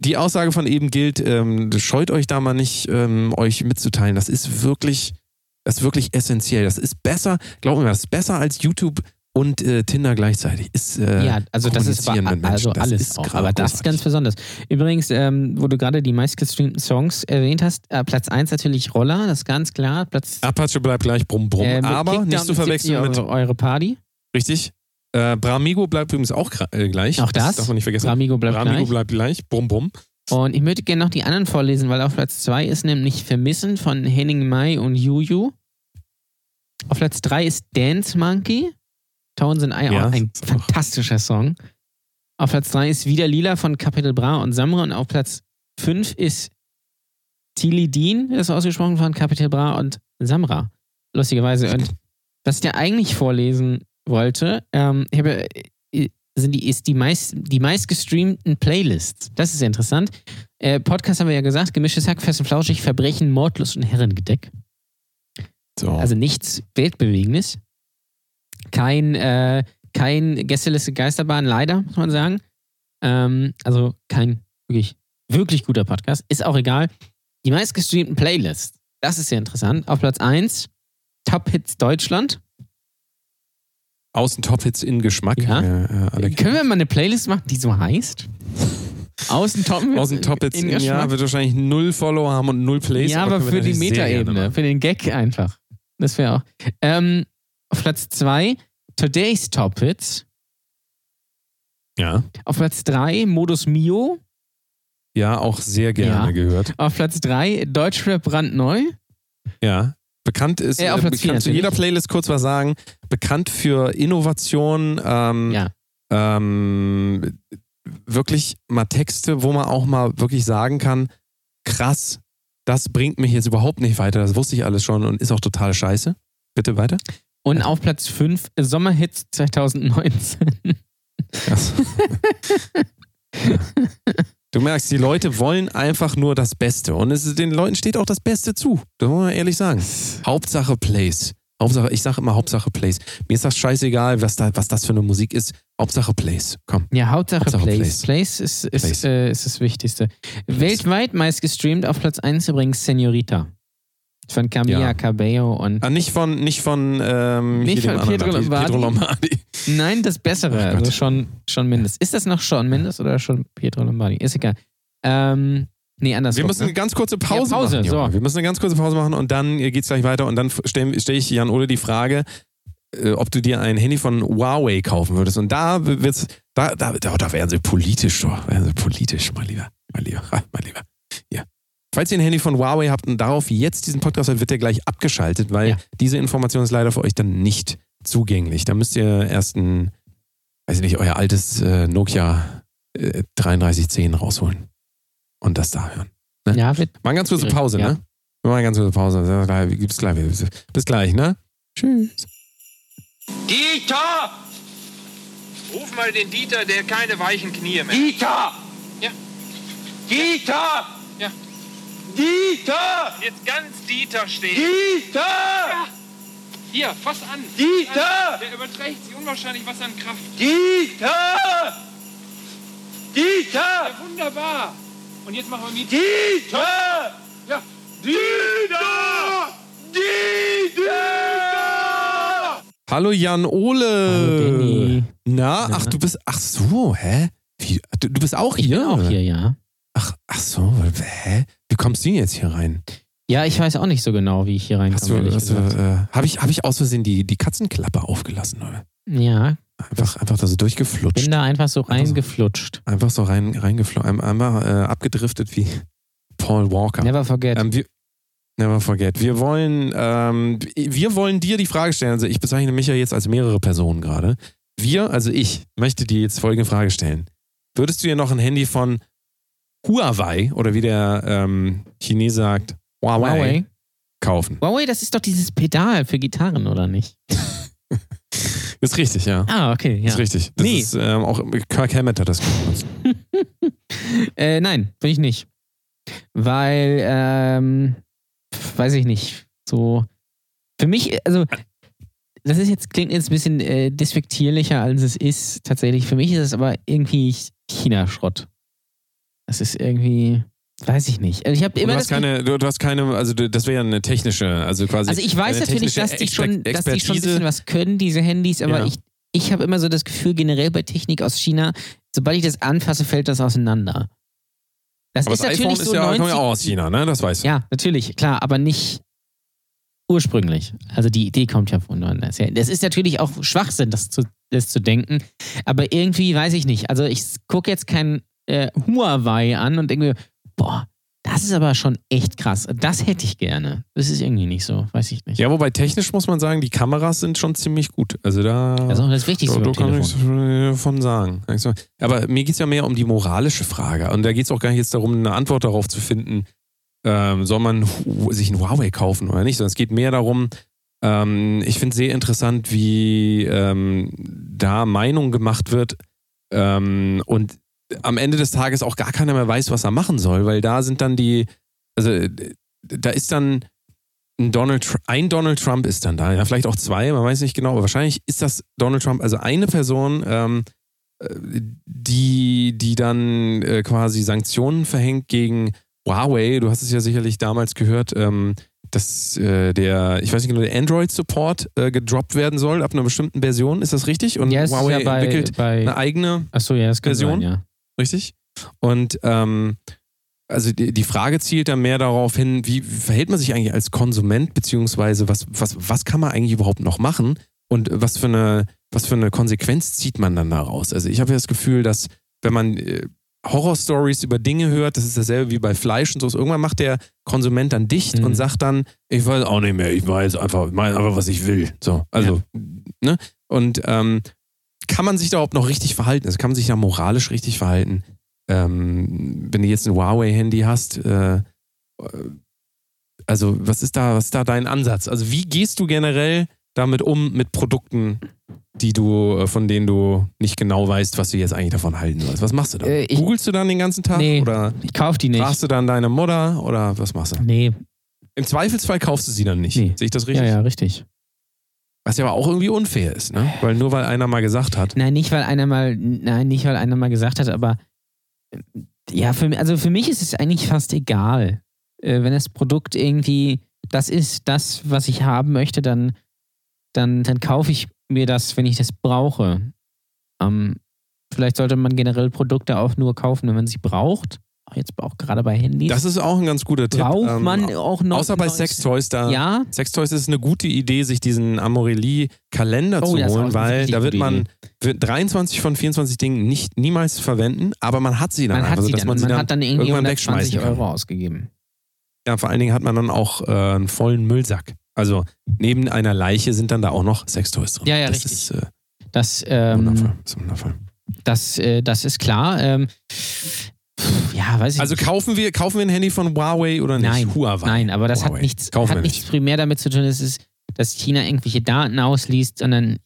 die Aussage von eben gilt, ähm, scheut euch da mal nicht, ähm, euch mitzuteilen. Das ist wirklich, das ist wirklich essentiell. Das ist besser, glaub mir, das ist besser als YouTube und äh, Tinder gleichzeitig. Ist, äh, Ja, also das ist aber, also Das alles ist auch, aber das ist ganz großartig. besonders. Übrigens, ähm, wo du gerade die meistgestreamten Songs erwähnt hast, äh, Platz 1 natürlich Roller, das ist ganz klar. Platz Apache bleibt gleich brumm brumm. äh, mit aber Kickdown nicht zu verwechseln mit, eure, eure Party. richtig? Äh, Bramigo bleibt übrigens auch äh, gleich. Auch das? darf man nicht vergessen. Bramigo bleibt Bramigo gleich. bleibt gleich. Brumm brumm. Und ich möchte gerne noch die anderen vorlesen, weil auf Platz 2 ist nämlich Vermissen von Henning Mai und Juju. Auf Platz 3 ist Dance Monkey. Townsend Eye, Ja, ein fantastischer Song. Auf Platz 3 ist Wieder Lila von Capital Bra und Samra. Und auf Platz 5 ist Tilly Dean, das ist ausgesprochen von Capital Bra und Samra. Lustigerweise. Und was ich dir eigentlich vorlesen wollte, ähm, ich habe, äh, sind die, ist die meist, die meistgestreamten Playlists. Das ist ja interessant. Äh, Podcast haben wir ja gesagt, gemischtes Hack, fest und flauschig, Verbrechen, Mordlust und Herrengedeck. So. Also nichts Weltbewegendes. Kein, äh, kein Gästeliste Geisterbahn, leider, muss man sagen. Ähm, also kein wirklich, wirklich guter Podcast. Ist auch egal. Die meistgestreamten Playlists. Das ist ja interessant. Auf Platz 1 Top Hits Deutschland. Außen Top-Hits in Geschmack. Ja. Äh, äh, alle Können wir mal eine Playlist machen, die so heißt? Außen Top [LAUGHS] Hits. Außen Top-Hits in im Jahr Geschmack. wird wahrscheinlich null Follower haben und null Plays. Ja, aber wir für die sehr Metaebene, für den Gag einfach. Das wäre auch. Ähm, auf Platz 2 Today's Top Hits. Ja. Auf Platz 3 Modus Mio. ja, auch sehr gerne Ja. gehört. Auf Platz 3 Deutschrap brandneu. Ja. Bekannt ist, Äh, auf Platz kann zu jeder Playlist kurz was sagen. Bekannt für Innovation, ähm, Ja. ähm, wirklich mal Texte, wo man auch mal wirklich sagen kann, krass, das bringt mich jetzt überhaupt nicht weiter. Das wusste ich alles schon und ist auch total scheiße. Bitte weiter. Und auf Platz 5 Sommerhits 2019. Krass. Du merkst, die Leute wollen einfach nur das Beste. Und es ist, den Leuten steht auch das Beste zu. Das muss man ehrlich sagen. Hauptsache Plays. Hauptsache, ich sage immer Hauptsache Plays. Mir ist das scheißegal, was, da, was das für eine Musik ist. Hauptsache Plays. Komm. Ja, Hauptsache, Hauptsache Plays. Plays. Plays ist, ist, Plays. Äh, ist das Wichtigste. Weltweit meist gestreamt auf Platz 1 übrigens Senorita. Von Camilla Ja. Cabello und. Ah, nicht von, nicht von, ähm, Nicht von Pietro anderen, Lombardi? Pietro Lombardi. Nein, das Bessere. Gott. also schon, schon Mendes. Ist das noch Sean Mendes oder schon Pietro Lombardi? Ist egal. Ähm, nee, andersrum. Wir müssen eine ne? ganz kurze Pause, Ja, Pause, machen. so. Wir müssen eine ganz kurze Pause machen und dann geht's gleich weiter und dann stelle stell ich Jan Ole die Frage, äh, ob du dir ein Handy von Huawei kaufen würdest. Und da wird's, da, da, da, da wären sie politisch, doch. Wären sie politisch, mein Lieber. Mein Lieber, [LAUGHS] mein Lieber. Ja. Falls ihr ein Handy von Huawei habt und darauf jetzt diesen Podcast hört, wird der gleich abgeschaltet, weil Ja. diese Information ist leider für euch dann nicht zugänglich. Da müsst ihr erst ein, weiß ich nicht, euer altes äh, Nokia äh, 3310 rausholen und das da hören. Ja, wird. Mal eine ganz kurze Pause, ja. ne? Eine ganz kurze Pause. Bis gleich. Bis gleich, ne? Tschüss. Dieter! Ruf mal den Dieter, der keine weichen Knie mehr. Dieter! Ja. Dieter! Ja. Dieter! Jetzt ganz Dieter stehen. Dieter! Hier, fass an. Dieter! Der überträgt sich unwahrscheinlich was an Kraft. Dieter! Dieter! Ja, wunderbar. Und jetzt machen wir mit. Dieter! Ja. Dieter! Dieter! Hallo Jan Ole. Hallo, Danny. Na, ach du bist, ach so, hä? Wie, du, du bist auch Ich hier? bin auch hier, ja. Ach, ach so, hä? Wie kommst du denn jetzt hier rein? Ja, ich weiß auch nicht so genau, wie ich hier Hast reinkomme. du, ehrlich hast du, gesagt. äh, habe ich, hab ich aus Versehen die, die Katzenklappe aufgelassen, oder? Ja, Einfach, einfach da so durchgeflutscht. bin da einfach so Einfach so. reingeflutscht. Einfach so rein, reingeflogen, einfach äh, abgedriftet wie Paul Walker. Never forget. Ähm, wir, never forget. Wir wollen, ähm, wir wollen dir die Frage stellen. Also ich bezeichne mich ja jetzt als mehrere Personen gerade. Wir, also ich, möchte dir jetzt folgende Frage stellen. Würdest du dir noch ein Handy von Huawei oder wie der ähm, Chinese sagt, Huawei, Huawei. kaufen? Huawei, das ist doch dieses Pedal für Gitarren, oder nicht? [LAUGHS] Ist richtig, ja. Ah, okay, ja. Ist richtig. Das Nee. ist, ähm, auch Kirk Hammett hat das benutzt. [LAUGHS] Äh, nein, will ich nicht. Weil, ähm, weiß ich nicht. So, für mich, also, das ist jetzt, klingt jetzt ein bisschen äh, despektierlicher, als es ist. Tatsächlich, für mich ist es aber irgendwie China-Schrott. Das ist irgendwie, weiß ich nicht. Also ich habe immer du das hast keine, du, du hast keine, also du- das wäre ja eine technische, also quasi. Also ich weiß natürlich, dass die, schon, dass die schon ein bisschen was können, diese Handys, aber Ja. ich, ich habe immer so das Gefühl, generell bei Technik aus China, sobald ich das anfasse, fällt das auseinander. Das Aber ist das iPhone natürlich ist so ja, 90, kommt ja auch aus China, ne? Das weißt du. Ja, natürlich, klar, aber nicht ursprünglich. Also die Idee kommt ja von woanders her. Das ist natürlich auch Schwachsinn, das zu, das zu denken, aber irgendwie weiß ich nicht. Also ich gucke jetzt kein äh, Huawei an und denke mir, boah, das ist aber schon echt krass. Das hätte ich gerne. Das ist irgendwie nicht so, weiß ich nicht. Ja, wobei technisch muss man sagen, die Kameras sind schon ziemlich gut. Also da. Das ist auch das Wichtigste da, da kann ich Telefon. davon sagen. Also, Aber mir geht es ja mehr um die moralische Frage. Und da geht es auch gar nicht jetzt darum, eine Antwort darauf zu finden, ähm, soll man sich ein Huawei kaufen oder nicht, sondern es geht mehr darum, ähm, ich finde sehr interessant, wie ähm, da Meinung gemacht wird, Ähm, und am Ende des Tages auch gar keiner mehr weiß, was er machen soll, weil da sind dann die, also äh, da ist dann ein Donald, ein Donald Trump ist dann da, ja, vielleicht auch zwei, man weiß nicht genau, aber wahrscheinlich ist das Donald Trump, also eine Person, ähm, äh, die, die dann äh, quasi Sanktionen verhängt gegen Huawei. Du hast es ja sicherlich damals gehört, ähm, dass äh, der, ich weiß nicht genau, der Android-Support äh, gedroppt werden soll ab einer bestimmten Version. Ist das richtig? Und ja, es ist Huawei ja bei, entwickelt bei eine eigene Achso, ja, Version? sein, ja. Richtig? Und ähm, also die, die Frage zielt dann mehr darauf hin, wie verhält man sich eigentlich als Konsument, beziehungsweise was, was, was kann man eigentlich überhaupt noch machen und was für eine, was für eine Konsequenz zieht man dann daraus? Also ich habe ja das Gefühl, dass wenn man äh, Horrorstories über Dinge hört, das ist dasselbe wie bei Fleisch und so, irgendwann macht der Konsument dann dicht Mhm. und sagt dann, ich weiß auch nicht mehr, ich weiß einfach, ich meine einfach, was ich will. So, also, ne? Und ähm, kann man sich da überhaupt noch richtig verhalten? Also kann man sich da moralisch richtig verhalten? Ähm, wenn du jetzt ein Huawei-Handy hast, äh, also was ist da, was ist da dein Ansatz? Also wie gehst du generell damit um mit Produkten, die du, äh, von denen du nicht genau weißt, was du jetzt eigentlich davon halten sollst? Was machst du da? Äh, Googlest du dann den ganzen Tag Nee. oder Ich kauf die nicht. fragst du dann deine Mutter oder was machst du? Nee. Im Zweifelsfall kaufst du sie dann nicht. Nee. Sehe ich das richtig? Ja, ja, richtig. Was ja aber auch irgendwie unfair ist, ne? Weil nur weil einer mal gesagt hat, Nein, nicht weil einer mal, nein, nicht weil einer mal gesagt hat, aber äh, ja, für, also für mich ist es eigentlich fast egal. Äh, wenn das Produkt irgendwie das ist, das, was ich haben möchte, dann, dann, dann kaufe ich mir das, wenn ich das brauche. Ähm, vielleicht sollte man generell Produkte auch nur kaufen, wenn man sie braucht. Jetzt auch gerade bei Handys. das ist auch ein ganz guter Tipp. braucht Ähm, man auch noch. Außer bei Sextoys, da Ja, Sextoys ist eine gute Idee, sich diesen Amorelie-Kalender Oh, zu holen, weil da wird man wird 23 von 24 Dingen nicht niemals verwenden, aber man hat sie dann man hat einfach, sie sodass dann. man sie man dann hat dann irgendwie irgendwann 120 wegschmeißen kann. Euro ausgegeben. Ja, vor allen Dingen hat man dann auch äh, einen vollen Müllsack. Also neben einer Leiche sind dann da auch noch Sextoys drin. Ja, ja, das richtig. Ist, äh, Das, ähm, wundervoll. Das ist wundervoll. Das, äh, das ist klar. Ähm, pff, ja, weiß ich Also nicht. kaufen wir, kaufen wir ein Handy von Huawei oder nicht? Nein, Huawei. Nein, aber das Huawei. hat nichts, Kaufen hat nichts nicht. primär damit zu tun, dass, es, dass China irgendwelche Daten ausliest, sondern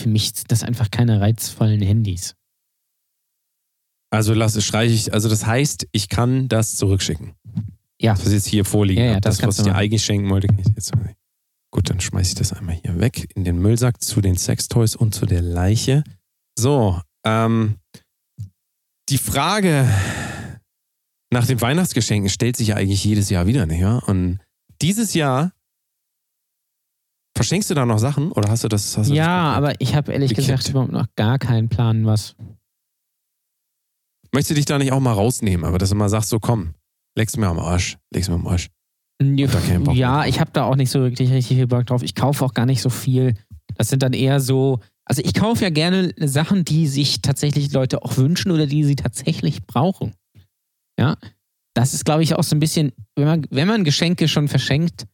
für mich sind das einfach keine reizvollen Handys. Also lass es streiche ich. Also das heißt, ich kann das zurückschicken. Ja. Das was jetzt hier vorliegen. Ja, ja, das das, was ich dir eigentlich schenken wollte, kann ich jetzt. Gut, dann schmeiße ich das einmal hier weg in den Müllsack zu den Sextoys und zu der Leiche. So, ähm, die Frage nach den Weihnachtsgeschenken stellt sich ja eigentlich jedes Jahr wieder, nicht wahr? Und dieses Jahr verschenkst du da noch Sachen oder hast du das? Hast du Ja, das aber ich habe ehrlich Gekippt. gesagt überhaupt noch gar keinen Plan, was. Möchtest du dich da nicht auch mal rausnehmen, aber dass du mal sagst, so komm, legst mir am Arsch, legst mir am Arsch. Ja, ich habe da auch nicht so wirklich richtig viel Bock drauf. Ich kaufe auch gar nicht so viel. Das sind dann eher so. Also ich kaufe ja gerne Sachen, die sich tatsächlich Leute auch wünschen oder die sie tatsächlich brauchen. Ja. Das ist, glaube ich, auch so ein bisschen, wenn man, wenn man Geschenke schon verschenkt,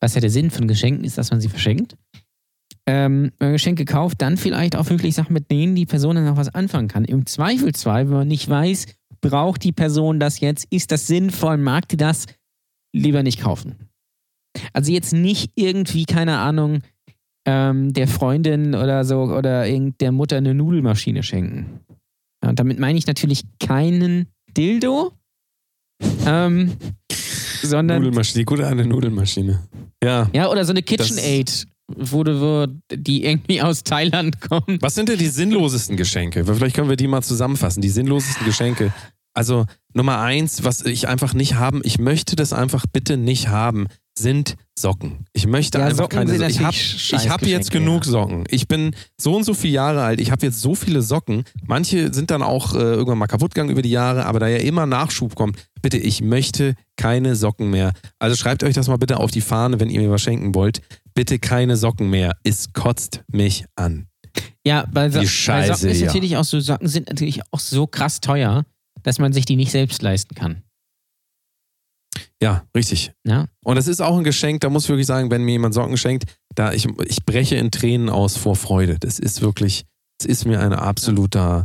was ja der Sinn von Geschenken ist, dass man sie verschenkt. Ähm, wenn man Geschenke kauft, dann vielleicht auch wirklich Sachen, mit denen die Person dann noch was anfangen kann. Im Zweifelsfall, wenn man nicht weiß, braucht die Person das jetzt, ist das sinnvoll, mag die das, lieber nicht kaufen. Also jetzt nicht irgendwie, keine Ahnung, ähm, der Freundin oder so oder irgend der Mutter eine Nudelmaschine schenken. Ja, und damit meine ich natürlich keinen Dildo, ähm, sondern Nudelmaschine, die gute eine Nudelmaschine. Ja. ja, oder so eine KitchenAid, wo die irgendwie aus Thailand kommt. Was sind denn die sinnlosesten Geschenke? Vielleicht können wir die mal zusammenfassen. Die sinnlosesten Geschenke. Also Nummer eins, was ich einfach nicht haben, ich möchte das einfach bitte nicht haben, sind Socken. Ich möchte Ja, einfach Socken keine Socken. Ich habe hab jetzt genug ja. Socken. Ich bin so und so viele Jahre alt. Ich habe jetzt so viele Socken. Manche sind dann auch äh, irgendwann mal kaputt gegangen über die Jahre, aber da ja immer Nachschub kommt, bitte, ich möchte keine Socken mehr. Also schreibt euch das mal bitte auf die Fahne, wenn ihr mir was schenken wollt. Bitte keine Socken mehr. Es kotzt mich an. Ja, bei, so Scheiße, Socken ist ja. natürlich auch so, Socken sind natürlich auch so krass teuer, dass man sich die nicht selbst leisten kann. Ja, richtig. Ja? Und das ist auch ein Geschenk, da muss ich wirklich sagen, wenn mir jemand Socken schenkt, da ich, ich breche in Tränen aus vor Freude. Das ist wirklich, es ist mir ein absoluter,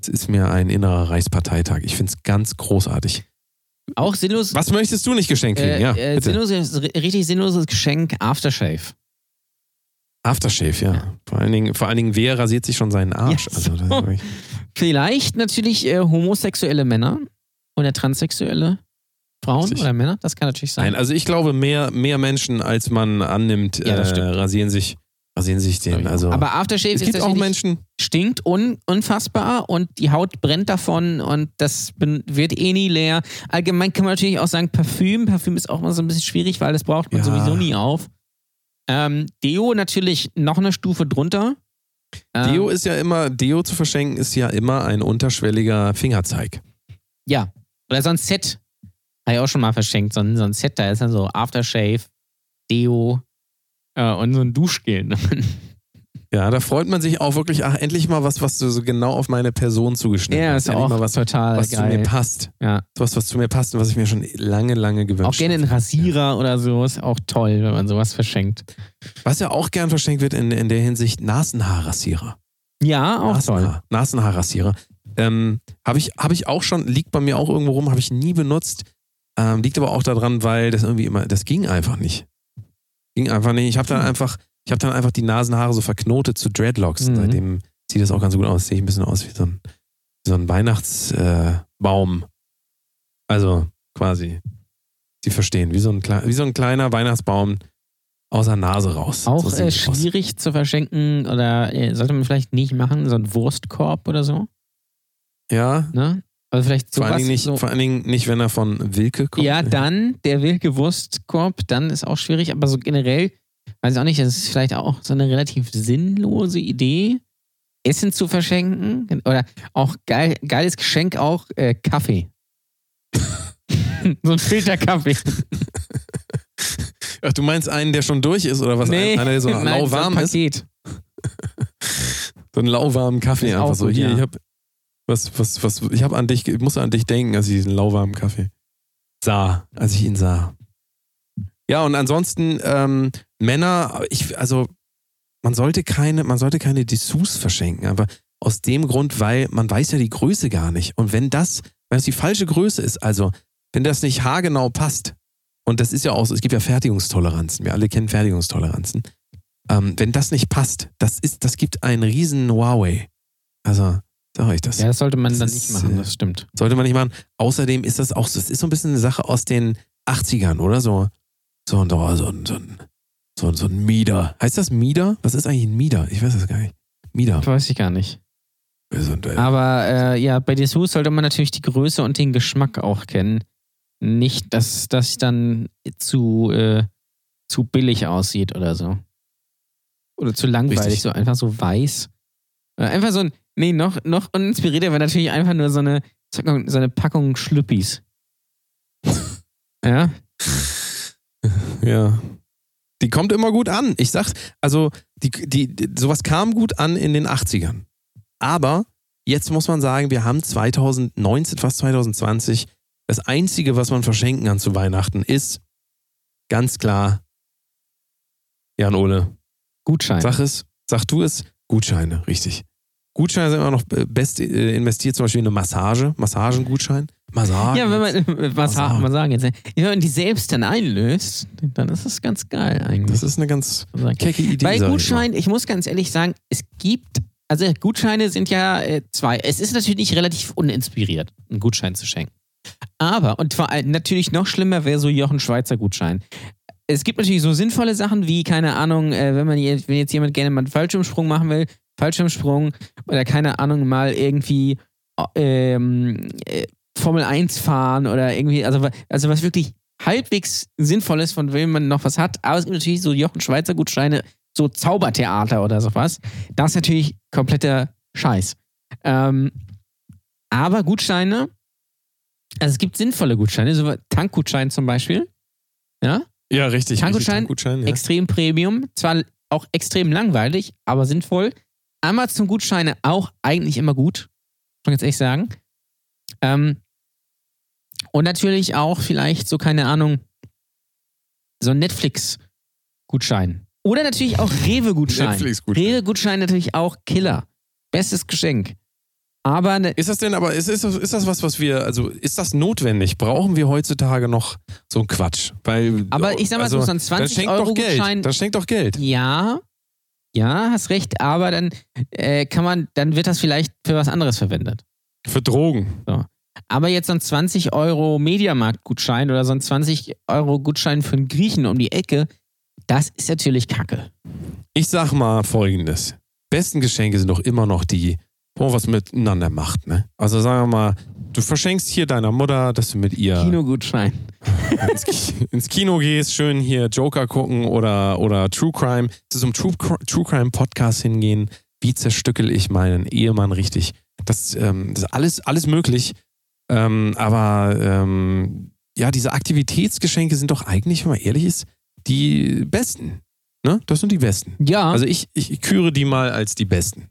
es ist mir ein innerer Reichsparteitag. Ich finde es ganz großartig. Auch sinnlos. Was möchtest du nicht geschenkt kriegen? Äh, ja, äh, sinnloses, richtig sinnloses Geschenk Aftershave. Aftershave, ja. Vor, allen Dingen, vor allen Dingen, wer rasiert sich schon seinen Arsch? Ja, also, so. wirklich- Vielleicht natürlich äh, homosexuelle Männer oder transsexuelle Frauen Richtig. oder Männer. Das kann natürlich sein. Nein, also ich glaube, mehr, mehr Menschen, als man annimmt, Ja, äh, rasieren sich, rasieren sich den. Also, Aber Aftershave es gibt auch Menschen, stinkt un unfassbar und die Haut brennt davon und das wird eh nie leer. Allgemein kann man natürlich auch sagen, Parfüm. Parfüm ist auch mal so ein bisschen schwierig, weil das braucht man Ja. sowieso nie auf. Ähm, Deo natürlich noch eine Stufe drunter. Ähm, Deo ist ja immer, Deo zu verschenken ist ja immer ein unterschwelliger Fingerzeig. Ja. Oder so ein Set. Habe ich auch schon mal verschenkt. So ein, so ein Set, da ist dann so Aftershave, Deo äh, und so ein Duschgel. [LAUGHS] Ja, da freut man sich auch wirklich, ach, endlich mal was, was so so genau auf meine Person zugeschnitten ja, ist. Endlich auch mal was, total was zu geil. mir passt. Ja. Was, was zu mir passt und was ich mir schon lange, lange gewünscht Auch gerne ein habe. Rasierer oder so. Ist auch toll, wenn man sowas verschenkt. Was ja auch gern verschenkt wird in, in der Hinsicht, Nasenhaarrasierer. Ja, auch toll. Nasenhaar, Nasenhaarrasierer. Ähm, habe ich, hab ich auch schon, liegt bei mir auch irgendwo rum, habe ich nie benutzt. Ähm, liegt aber auch daran, weil das irgendwie immer, das ging einfach nicht. Ging einfach nicht. Ich habe dann einfach, ich habe dann einfach die Nasenhaare so verknotet zu Dreadlocks. Mhm. Seitdem sieht das auch ganz gut aus. Sehe ich ein bisschen aus wie so ein, wie so ein Weihnachtsbaum. Äh, also quasi, Sie verstehen, wie so ein, wie so ein kleiner Weihnachtsbaum aus der Nase raus. Auch so äh, es aus. schwierig zu verschenken oder äh, sollte man vielleicht nicht machen, so ein Wurstkorb oder so. Ja, Ne? Also vielleicht vor allen, sowas. Dingen nicht, so, vor allen Dingen nicht, wenn er von Wilke kommt. ja, dann der wilke Wurstkorb, dann ist auch schwierig, aber so generell, weiß ich auch nicht, das ist vielleicht auch so eine relativ sinnlose Idee, Essen zu verschenken oder auch geil, geiles Geschenk auch äh, Kaffee. [LAUGHS] so ein Filterkaffee. Ach, du meinst einen, der schon durch ist oder was? Einer, der so [LAUGHS] lauwarm so ein ist? [LAUGHS] So einen lauwarmen Kaffee einfach so. gut, Hier, ja. ich hab was, was, was, ich hab an dich, ich muss an dich denken, als ich diesen lauwarmen Kaffee sah, als ich ihn sah. Ja, und ansonsten, ähm, Männer, ich, also, man sollte keine, man sollte keine Dessous verschenken, aber aus dem Grund, weil man weiß ja die Größe gar nicht. Und wenn das, wenn das die falsche Größe ist, also, wenn das nicht haargenau passt, und das ist ja auch so, es gibt ja Fertigungstoleranzen, wir alle kennen Fertigungstoleranzen. Ähm, wenn das nicht passt, das ist, das gibt einen riesen Huawei. Also, sag euch das. Ja, das sollte man Das dann nicht machen, äh, das stimmt. Sollte man nicht machen. Außerdem ist das auch so, es ist so ein bisschen eine Sache aus den 80ern, oder? So, so, ein- so, so, ein- so, ein- so, so ein Mieder. Heißt das Mieder? Was ist eigentlich ein Mieder? Ich weiß das gar nicht. Mieder. Weiß ich gar nicht. Äh, Aber äh, ja, bei Dessous sollte man natürlich die Größe und den Geschmack auch kennen. Nicht, dass das dann zu, äh, zu billig aussieht oder so. Oder zu langweilig, Richtig. so einfach so weiß. Oder einfach so ein, nee, noch, noch uninspirierter wäre natürlich einfach nur so eine, so eine Packung Schlüppis. [LAUGHS] ja? Ja. Die kommt immer gut an. Ich sag's, also, die, die, sowas kam gut an in den 80ern. Aber jetzt muss man sagen, wir haben 2019, fast 2020, das Einzige, was man verschenken kann zu Weihnachten, ist ganz klar, Jan Ole, Gutschein. sag es, sag du es, Gutscheine, richtig. Gutscheine sind immer noch äh, best äh, investiert, zum Beispiel in eine Massage, Massagengutschein. Massage. ja, wenn man, was sagen. man sagen jetzt, ne? wenn man die selbst dann einlöst, dann ist das ganz geil eigentlich. Das ist eine ganz kecke Idee. Bei sag ich. Gutschein, ich muss ganz ehrlich sagen, es gibt, also Gutscheine sind ja äh, zwei. Es ist natürlich relativ uninspiriert, einen Gutschein zu schenken. Aber, und vor allem natürlich noch schlimmer wäre so Jochen Schweizer Gutschein. Es gibt natürlich so sinnvolle Sachen wie, keine Ahnung, äh, wenn man jetzt, wenn jetzt jemand gerne mal einen Fallschirmsprung machen will, Fallschirmsprung oder keine Ahnung, mal irgendwie ähm, äh, Formel 1 fahren oder irgendwie, also, also was wirklich halbwegs sinnvoll ist, von wem man noch was hat. Aber es gibt natürlich so Jochen Schweizer Gutscheine, so Zaubertheater oder sowas. Das ist natürlich kompletter Scheiß. Ähm, aber Gutscheine, also es gibt sinnvolle Gutscheine, so Tankgutschein zum Beispiel. Ja, Ja, richtig. Tankgutschein, richtig, Tankgutschein ja. extrem Premium, zwar auch extrem langweilig, aber sinnvoll. Amazon-Gutscheine auch eigentlich immer gut, muss ich jetzt echt sagen. Ähm, und natürlich auch vielleicht so, keine Ahnung, so ein Netflix-Gutschein. Oder natürlich auch Rewe-Gutschein. Netflix-Gutschein. Rewe-Gutschein natürlich auch Killer. Bestes Geschenk. Aber ne, Ist das denn aber, ist, ist, das- ist das was, was wir, also ist das notwendig? Brauchen wir heutzutage noch so einen Quatsch? Weil, Aber ich sag mal so, so ein dann schenkt doch 20-Euro-Gutschein- Geld. Dann schenkt doch Geld. ja, Ja, hast recht, aber dann äh, kann man, dann wird das vielleicht für was anderes verwendet. Für Drogen. Aber jetzt so ein 20 Euro Mediamarkt-Gutschein oder so ein 20 Euro Gutschein für einen Griechen um die Ecke, das ist natürlich Kacke. Ich sag mal folgendes. Besten Geschenke sind doch immer noch die, wo man was miteinander macht, ne? Also sagen wir mal, du verschenkst hier deiner Mutter, dass du mit ihr Kinogutschein. [LAUGHS] ins, Ki- ins Kino gehst, schön hier Joker gucken oder, oder True Crime, zu so einem True, True Crime Podcast hingehen. Wie zerstückel ich meinen Ehemann richtig? Das, ähm, das ist alles, alles möglich. Ähm, aber ähm, ja, diese Aktivitätsgeschenke sind doch eigentlich, wenn man ehrlich ist, die besten. Ne? Das sind die besten. Ja, Also ich, ich küre die mal als die besten.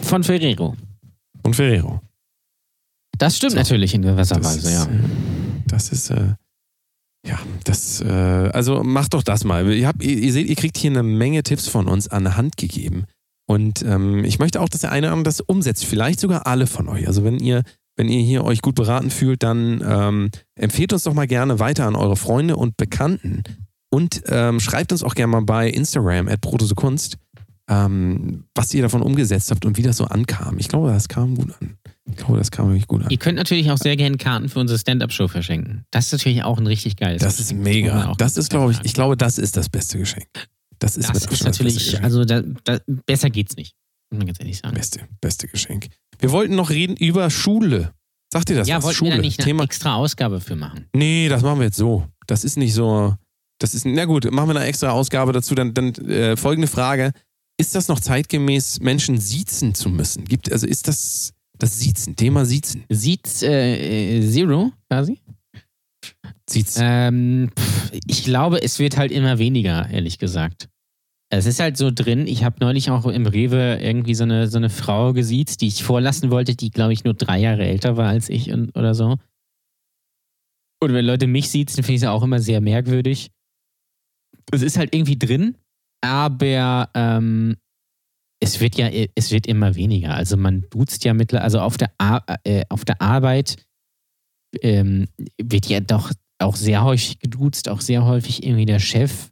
Von Ferrero. Und Ferrero. Das stimmt So. natürlich in gewisser Das Weise, ist, ja. äh, Das ist, äh, ja, das, äh, also macht doch das mal. Ihr, habt, ihr, ihr seht, ihr kriegt hier eine Menge Tipps von uns an die Hand gegeben. Und ähm, ich möchte auch, dass der eine oder andere das umsetzt. Vielleicht sogar alle von euch. Also wenn ihr, wenn ihr hier euch gut beraten fühlt, dann ähm, empfehlt uns doch mal gerne weiter an eure Freunde und Bekannten. Und ähm, schreibt uns auch gerne mal bei Instagram at Protosekunst, ähm, was ihr davon umgesetzt habt und wie das so ankam. Ich glaube, das kam gut an. Ich glaube, das kam wirklich gut an. Ihr könnt natürlich auch sehr gerne Karten für unsere Stand-Up-Show verschenken. Das ist natürlich auch ein richtig geiles Das ist mega. Das ist, glaube ich, ich glaube, das ist das beste Geschenk. Das ist, Das ist natürlich, also da, da, besser geht's nicht. Muss man ganz ehrlich sagen. beste, beste Geschenk. Wir wollten noch reden über Schule. Sagt ihr das? ja, was? wollten Schule. wir da nicht eine Thema. extra Ausgabe für machen? Nee, das machen wir jetzt so. Das ist nicht so. Das ist, na gut, machen wir eine extra Ausgabe dazu. Dann, dann äh, folgende Frage: Ist das noch zeitgemäß, Menschen siezen zu müssen? Gibt, also ist das das Siezen, Thema Siezen? Sieht äh, äh, Zero quasi? Siezen. Ähm, ich glaube, es wird halt immer weniger, ehrlich gesagt. Es ist halt so drin, ich habe neulich auch im Rewe irgendwie so eine, so eine Frau gesiezt, die ich vorlassen wollte, die, glaube ich, nur drei Jahre älter war als ich und, oder so. Und wenn Leute mich siezen, finde ich es auch immer sehr merkwürdig. Es ist halt irgendwie drin, aber ähm, es wird ja, es wird immer weniger. Also man duzt ja mittlerweile, also auf der, Ar äh, auf der Arbeit ähm, wird ja doch auch sehr häufig geduzt, auch sehr häufig irgendwie der Chef,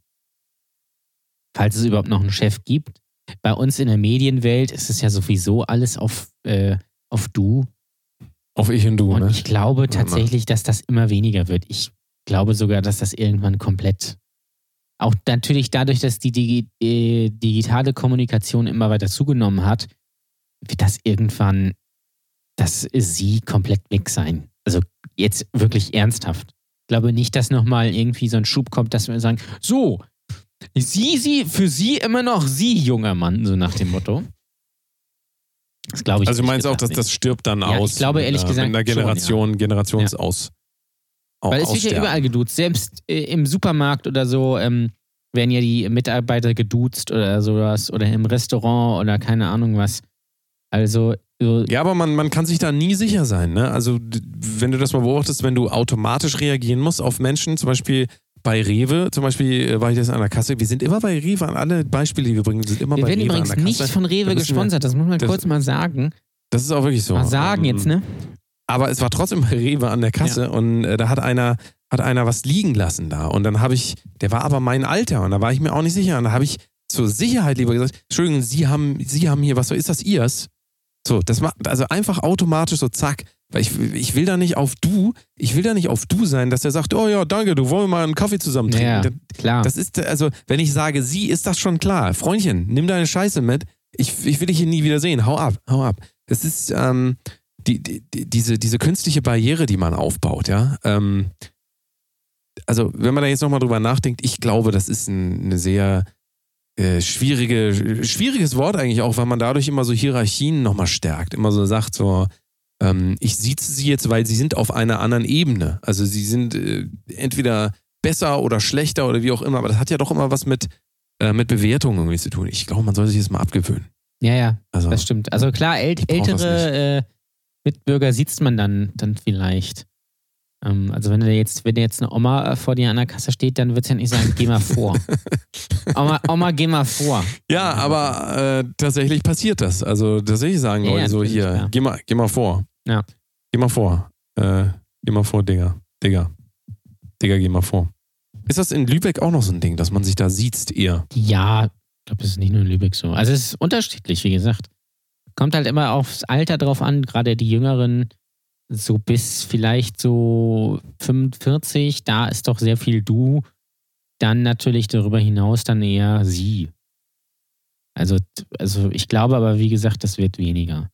falls es überhaupt noch einen Chef gibt. Bei uns in der Medienwelt ist es ja sowieso alles auf, äh, auf Du. Auf ich und du, Und ne? ich glaube tatsächlich, dass das immer weniger wird. Ich glaube sogar, dass das irgendwann komplett. Auch natürlich dadurch, dass die Digi äh, digitale Kommunikation immer weiter zugenommen hat, wird das irgendwann, dass sie komplett weg sein. Also jetzt wirklich ernsthaft. Ich glaube nicht, dass nochmal irgendwie so ein Schub kommt, dass wir sagen, so, sie, sie, für sie immer noch sie, junger Mann, so nach dem Motto. Das glaube ich Also du meinst auch, dass das nicht. stirbt dann Ja, ich aus? glaube, mit ehrlich einer- gesagt Mit einer schon, Generation, Generationsaus. Au- Weil es wird ja überall geduzt. Selbst äh, im Supermarkt oder so ähm, werden ja die Mitarbeiter geduzt oder sowas. Oder im Restaurant oder keine Ahnung was. Also, so, Ja, aber man, man kann sich da nie sicher sein. Ne? Also, wenn du das mal beobachtest, wenn du automatisch reagieren musst auf Menschen, zum Beispiel bei Rewe, zum Beispiel äh, war ich das an der Kasse. Wir sind immer bei Rewe, an alle Beispiele, die wir bringen, sind immer wir bei werden Rewe übrigens an der nicht von Rewe wir- gesponsert. Das muss man das- kurz mal sagen. Das ist auch wirklich so. Mal sagen Ähm, jetzt, ne? Aber es war trotzdem bei Rewe an der Kasse und äh, da hat einer, hat einer was liegen lassen da. Und dann habe ich, der war aber mein Alter und da war ich mir auch nicht sicher. Und da habe ich zur Sicherheit lieber gesagt, Entschuldigung, Sie haben, Sie haben hier was, ist das Ihrs? So, das macht, also einfach automatisch so zack. Weil ich, ich will da nicht auf du, ich will da nicht auf du sein, dass er sagt, oh ja, danke, du wollen wir mal einen Kaffee zusammen trinken. Ja, Das, klar. das ist, also, wenn ich sage sie, ist das schon klar. Freundchen, nimm deine Scheiße mit. Ich, ich will dich hier nie wieder sehen. Hau ab, hau ab. Das ist ähm, die, die, die, diese, diese künstliche Barriere, die man aufbaut, ja. Ähm, also, wenn man da jetzt nochmal drüber nachdenkt, ich glaube, das ist ein, eine sehr äh, schwierige, schwieriges Wort eigentlich auch, weil man dadurch immer so Hierarchien nochmal stärkt. Immer so sagt, so, ähm, ich sieze sie jetzt, weil sie sind auf einer anderen Ebene. Also sie sind äh, entweder besser oder schlechter oder wie auch immer, aber das hat ja doch immer was mit, äh, mit Bewertung irgendwie zu tun. Ich glaube, man soll sich das mal abgewöhnen. ja, ja, Also, das stimmt. Also klar, das ältere Mitbürger sieht man dann, dann vielleicht. Ähm, also wenn du jetzt, wenn jetzt eine Oma äh, vor dir an der Kasse steht, dann wird sie ja nicht sagen, geh mal vor. [LAUGHS] Oma, Oma, geh mal vor. ja, aber äh, tatsächlich passiert das. Also tatsächlich sagen Ja, Leute so, hier, ja. geh, mal, geh mal vor. Ja. Geh mal vor. Äh, geh mal vor, Digga. Digga. Digga, geh mal vor. Ist das in Lübeck auch noch so ein Ding, dass man sich da sieht eher? Ja, glaube, es ist nicht nur in Lübeck so. Also es ist unterschiedlich, wie gesagt. Kommt halt immer aufs Alter drauf an, gerade die Jüngeren, so bis vielleicht so 45, da ist doch sehr viel du. Dann natürlich darüber hinaus dann eher sie. Also, also ich glaube aber, wie gesagt, das wird weniger.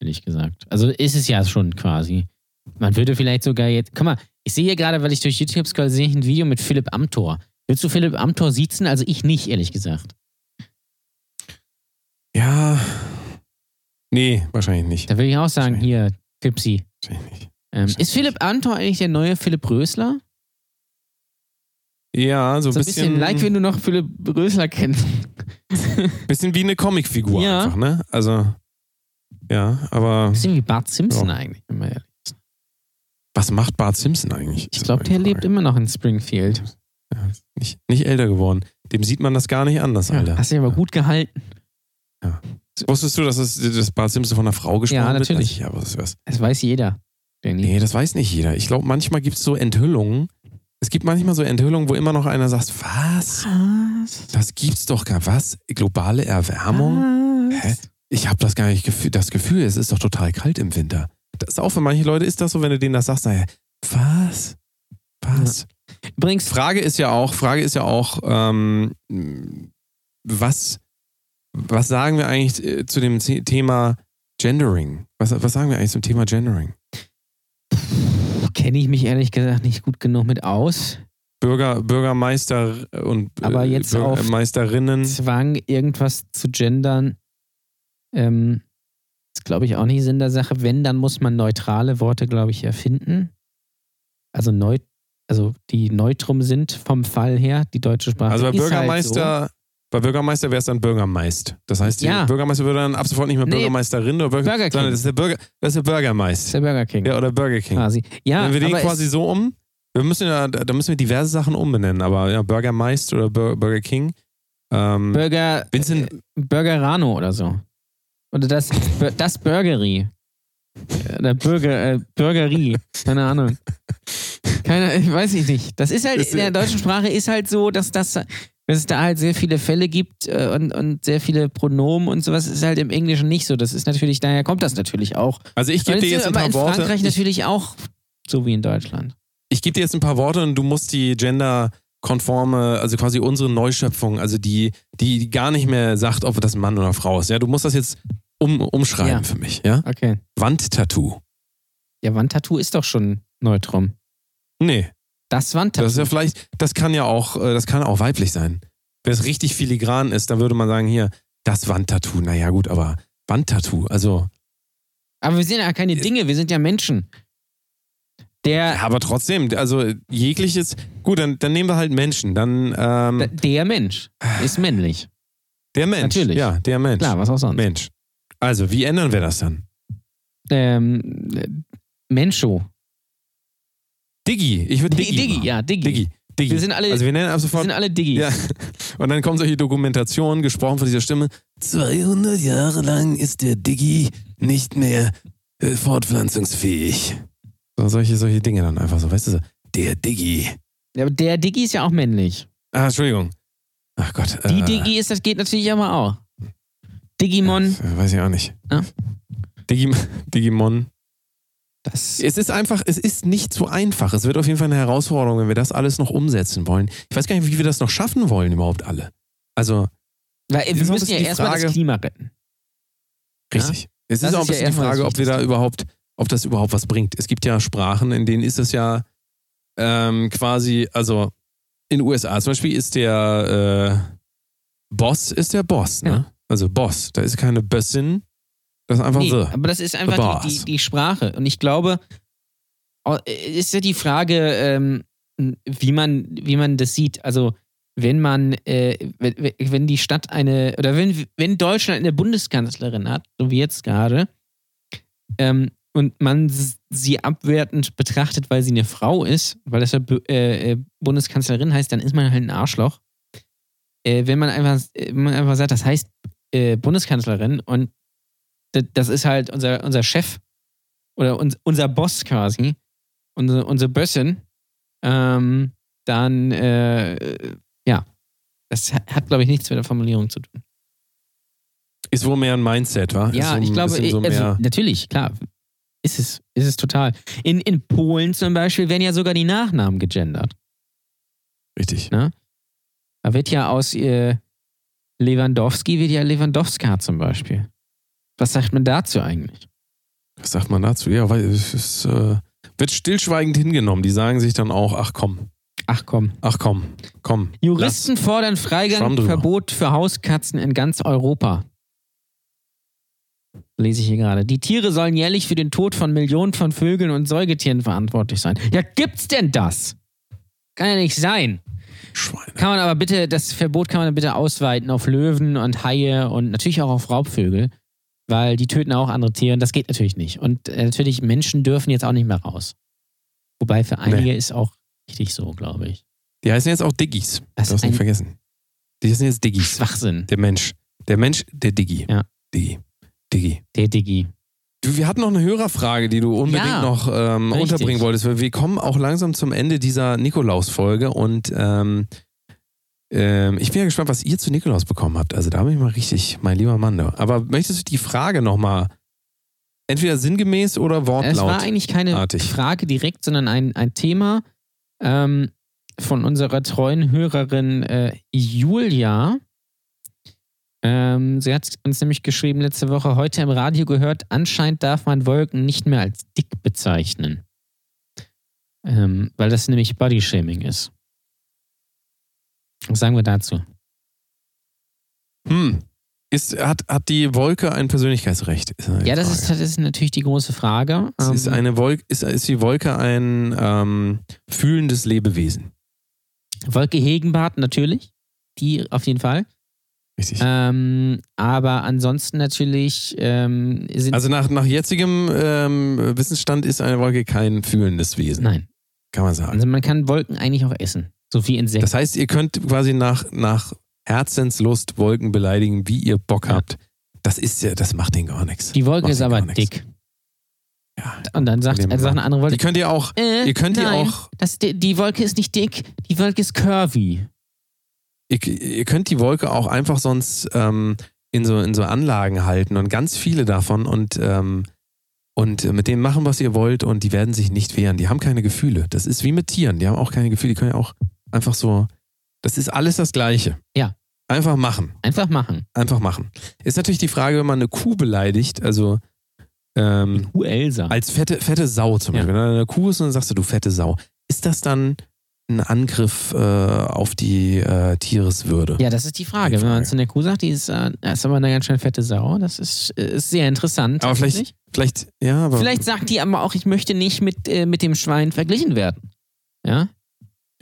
Ehrlich gesagt. Also ist es ja schon quasi. Man würde vielleicht sogar jetzt. Guck mal, ich sehe hier gerade, weil ich durch YouTube scroll, sehe ich ein Video mit Philipp Amthor. Willst du Philipp Amthor siezen? Also ich nicht, ehrlich gesagt. Ja. Nee, wahrscheinlich nicht. Da würde ich auch sagen, hier, Pipsi. Wahrscheinlich nicht. Ähm, ist Philipp Amthor eigentlich der neue Philipp Rösler? Ja, so, So ein bisschen, like, wenn du noch Philipp Rösler kennst. [LAUGHS] bisschen wie eine Comicfigur Ja. einfach, ne? Also, ja, aber bisschen wie Bart Simpson Ja. eigentlich. wenn man ehrlich ist. was macht Bart Simpson eigentlich? Ich glaube, der lebt immer noch in Springfield. Ja, nicht, nicht älter geworden. Dem sieht man das gar nicht anders, Alter. Hast du aber gut gehalten. Wusstest du, dass es das Bart Simpson von einer Frau gesprochen Ja, wird? natürlich. Ja, was, was? Das weiß jeder. Danny. Nee, das weiß nicht jeder. Ich glaube, manchmal gibt es so Enthüllungen. Es gibt manchmal so Enthüllungen, wo immer noch einer sagt, was? Was? Das gibt's doch gar was? Globale Erwärmung? Hä? Ich habe das gar nicht gefühl, das Gefühl, es ist doch total kalt im Winter. Das ist auch für manche Leute ist das so, wenn du denen das sagst, naja, was? Was? Übrigens, Frage ist ja auch, Frage ist ja auch, ähm, was, was sagen wir eigentlich äh, zu dem Thema Gendering? Was, was sagen wir eigentlich zum Thema Gendering? kenne ich mich ehrlich gesagt nicht gut genug mit aus. Bürger, Bürgermeister und äh, Aber jetzt Bürgermeisterinnen. Zwang, irgendwas zu gendern, ähm, ist, glaube ich, auch nicht Sinn der Sache. Wenn, dann muss man neutrale Worte, glaube ich, erfinden. Also neu, also die neutrum sind vom Fall her, die deutsche Sprache. Also bei ist halt Bürgermeister, bei Bürgermeister wäre es dann Bürgermeist. Das heißt, die Ja. Bürgermeister würde dann ab sofort nicht mehr Nee. Bürgermeisterin oder Bürger, Burger King. sondern das ist der Bürger, das ist der so. Bürgermeister. Ist der Burger King. Ja, oder Burger King. Quasi. Ja, Wenn wir den aber quasi so um, wir müssen ja, da müssen wir diverse Sachen umbenennen, aber ja, Bürgermeist oder Bur Burger King. Ähm, Burger, Vincent, Burgerano oder so. Oder das, das Burgery. Oder Burger, äh, Burgerie. Keine Ahnung. Keine, ich weiß ich nicht. Das ist halt, Ist, in der äh, deutschen Sprache ist halt so, dass das, dass es da halt sehr viele Fälle gibt äh, und, und sehr viele Pronomen und sowas ist halt im Englischen nicht so. Das ist natürlich, daher kommt das natürlich auch. also ich gebe dir jetzt ein aber paar in Worte. Frankreich Ich, natürlich auch so wie in Deutschland. ich gebe dir jetzt ein paar Worte und du musst die genderkonforme, also quasi unsere Neuschöpfung, also die, die, gar nicht mehr sagt, ob das ein Mann oder eine Frau ist. Ja, du musst das jetzt um, umschreiben Ja. für mich. Ja, Okay. Wandtattoo. Ja, Wandtattoo ist doch schon neutrum. Nee, Das Wandtattoo. Das ist ja vielleicht, das kann ja auch, äh, das kann auch weiblich sein. Wenn es richtig filigran ist, dann würde man sagen, hier, das Wandtattoo. Naja, gut, aber Wandtattoo, also, aber wir sind ja keine Dinge, wir sind ja Menschen. Der, ja, aber trotzdem, also jegliches, gut, dann, dann nehmen wir halt Menschen. Dann, ähm, der Mensch ist männlich. der Mensch. natürlich. Ja, der Mensch. Klar, was auch sonst. Mensch. Also, wie ändern wir das dann? Ähm, äh, Menscho. Diggi, ich würde Diggi. Diggi, machen. ja, Diggi. Diggi. Diggi. Wir sind alle, also, wir nennen ab wir sofort. sind alle Diggi. Ja. Und dann kommen solche Dokumentationen, gesprochen von dieser Stimme. 200 Jahre lang ist der Diggi nicht mehr äh, fortpflanzungsfähig. So, solche, solche Dinge dann einfach so, weißt du so. Der Diggi. Ja, aber der Diggi ist ja auch männlich. Ah, Entschuldigung. Ach Gott. Die äh, Diggi ist, das geht natürlich aber auch. Digimon, äh, Weiß ich auch nicht. Ja. Digim Digimon. Das Es ist einfach, es ist nicht so einfach. Es wird auf jeden Fall eine Herausforderung, wenn wir das alles noch umsetzen wollen. Ich weiß gar nicht, wie wir das noch schaffen wollen, überhaupt alle. Also, weil, ist wir müssen ja bisschen erstmal das Klima retten. Richtig. Es Das ist auch ein ist ja bisschen die Frage, ob wir da überhaupt, ob das überhaupt was bringt. Es gibt ja Sprachen, in denen ist es ja ähm, quasi, also in den USA zum Beispiel ist der äh, Boss ist der Boss, ne? Ja. Also Boss. Da ist keine Bössin, das ist einfach Nee, so. aber das ist einfach die, die, die Sprache. Und ich glaube, oh, ist ja die Frage, ähm, wie, man, wie man das sieht. Also, wenn man, äh, wenn, wenn die Stadt eine, oder wenn, wenn Deutschland eine Bundeskanzlerin hat, so wie jetzt gerade, ähm, und man sie abwertend betrachtet, weil sie eine Frau ist, weil das ja äh, äh, Bundeskanzlerin heißt, dann ist man halt ein Arschloch. Äh, wenn man einfach, äh, wenn man einfach sagt, das heißt äh, Bundeskanzlerin und das ist halt unser, unser Chef oder uns, unser Boss quasi, unsere, unsere Bössin, ähm, dann, äh, ja, Das hat, glaube ich, nichts mit der Formulierung zu tun. Ist wohl mehr ein Mindset, wa? Ja, so ich glaube, so also, mehr, natürlich, klar. Ist es, ist es total. In, in Polen zum Beispiel werden ja sogar die Nachnamen gegendert. richtig. Da wird ja aus äh, Lewandowski wird ja Lewandowska zum Beispiel. Was sagt man dazu eigentlich? Was sagt man dazu? Ja, weil es ist, äh, wird stillschweigend hingenommen. Die sagen sich dann auch, ach komm, Ach komm. ach komm, komm. Juristen fordern Schwamm Freigang, drüber. Verbot für Hauskatzen in ganz Europa. Lese ich hier gerade. Die Tiere sollen jährlich für den Tod von Millionen von Vögeln und Säugetieren verantwortlich sein. Ja, gibt's denn das? Kann ja nicht sein. Lass, Schweine. Kann man aber bitte, das Verbot kann man bitte ausweiten auf Löwen und Haie und natürlich auch auf Raubvögel, weil die töten auch andere Tiere und das geht natürlich nicht. Und äh, natürlich, Menschen dürfen jetzt auch nicht mehr raus. Wobei für einige ist auch richtig so, glaube ich. Die heißen jetzt auch Diggis. Das Du hast ist nicht vergessen. Die heißen jetzt Diggis. Schwachsinn. Der Mensch. Der Mensch, der Diggi. Ja. Diggi. Diggi. Der Digi. Du, wir hatten noch eine Hörerfrage, die du unbedingt Ja, noch ähm, unterbringen wolltest. Wir kommen auch langsam zum Ende dieser Nikolaus-Folge und ähm, ähm, ich bin ja gespannt, was ihr zu Nikolaus bekommen habt. Also da bin ich mal richtig, mein lieber Mann. da. Aber möchtest du die Frage nochmal entweder sinngemäß oder wortlaut? Es war eigentlich keine artig. Frage direkt, sondern ein, ein Thema ähm, von unserer treuen Hörerin äh, Julia. Ähm, sie hat uns nämlich geschrieben letzte Woche, heute im Radio gehört, anscheinend darf man Wolken nicht mehr als dick bezeichnen. Ähm, weil das nämlich Bodyshaming ist. Was sagen wir dazu? Hm. Ist, hat, hat die Wolke ein Persönlichkeitsrecht? Ja, das ist, das ist natürlich die große Frage. Es ist, Ähm, eine Wolke, ist, ist die Wolke ein ähm, fühlendes Lebewesen? Wolke Hegenbart natürlich. Die auf jeden Fall. Richtig. Ähm, aber ansonsten natürlich ähm, sind. also nach, nach jetzigem ähm, Wissensstand ist eine Wolke kein fühlendes Wesen, nein. kann man sagen. Also man kann Wolken eigentlich auch essen. So wie Insekten. Das heißt, ihr könnt quasi nach, nach Herzenslust Wolken beleidigen, wie ihr Bock Ja. habt. Das ist ja, das macht denen gar nichts. die Wolke macht ist aber dick. Ja. Und dann sagt, also sagt eine andere Die Wolke. könnt ihr auch, Äh, ihr könnt die nein, auch, Das, die, die Wolke ist nicht dick, die Wolke ist curvy. ihr, ihr könnt die Wolke auch einfach sonst ähm, in, so, in so Anlagen halten und ganz viele davon und, ähm, und mit denen machen, was ihr wollt und die werden sich nicht wehren. Die haben keine Gefühle. Das ist wie mit Tieren, die haben auch keine Gefühle, die können ja auch einfach so, das ist alles das Gleiche. Ja. Einfach machen. Einfach machen. Einfach machen. Ist natürlich die Frage, wenn man eine Kuh beleidigt, also ähm, Kuh Elsa. als fette, fette Sau zum Ja. Beispiel. Wenn da eine Kuh ist und dann sagst du, du fette Sau. Ist das dann ein Angriff äh, auf die äh, Tiereswürde? Ja, das ist die Frage. Die Wenn man Frage. zu einer Kuh sagt, die ist, äh, ist aber eine ganz schön fette Sau, das ist, ist sehr interessant. Aber vielleicht, vielleicht, ja, aber Vielleicht sagt die aber auch, ich möchte nicht mit, äh, mit dem Schwein verglichen werden. Ja?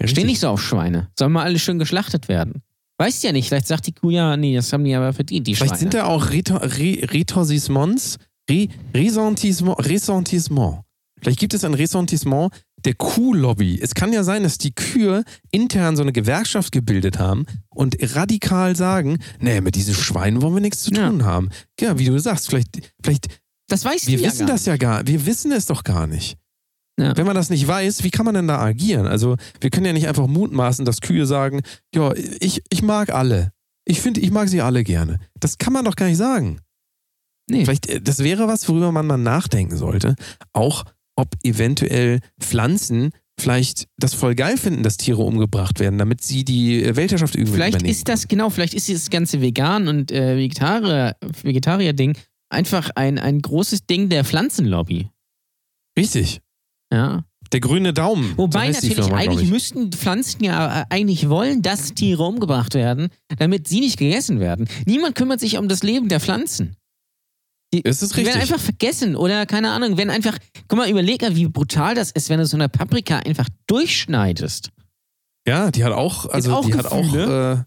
Ja, Steh richtig. nicht so auf Schweine. Sollen mal alle schön geschlachtet werden. Weißt ja nicht, vielleicht sagt die Kuh ja, nee, das haben die aber verdient, die Vielleicht Schweine. sind da auch Retor Re Retorsisements, Re Ressentissement, Ressentissement. Vielleicht gibt es ein Ressentissement der Kuhlobby. Es kann ja sein, dass die Kühe intern so eine Gewerkschaft gebildet haben und radikal sagen, nee, mit diesen Schweinen wollen wir nichts zu tun haben. Ja, wie du sagst, vielleicht, vielleicht das weißt wir du ja wissen gar das ja gar, wir wissen es doch gar nicht. Ja. Wenn man das nicht weiß, wie kann man denn da agieren? Also, wir können ja nicht einfach mutmaßen, dass Kühe sagen, ja, ich, ich mag alle. Ich finde, ich mag sie alle gerne. Das kann man doch gar nicht sagen. Nee. Vielleicht, äh, das wäre was, worüber man mal nachdenken sollte. Auch, ob eventuell Pflanzen vielleicht das voll geil finden, dass Tiere umgebracht werden, damit sie die äh, Weltherrschaft irgendwie Vielleicht übernehmen. ist das, genau, vielleicht ist dieses ganze Vegan- und äh, Vegetarier- Vegetarier-Ding einfach ein, ein großes Ding der Pflanzenlobby. Richtig. Ja. Der grüne Daumen. so Wobei die natürlich Firma, eigentlich ich. müssten Pflanzen ja äh, eigentlich wollen, dass Tiere umgebracht werden, damit sie nicht gegessen werden. Niemand kümmert sich um das Leben der Pflanzen. Die, Das ist die werden richtig. einfach vergessen oder keine Ahnung, wenn einfach, guck mal, überleg mal, wie brutal das ist, wenn du so eine Paprika einfach durchschneidest. Ja, die hat auch, also auch die hat auch, Gefühle?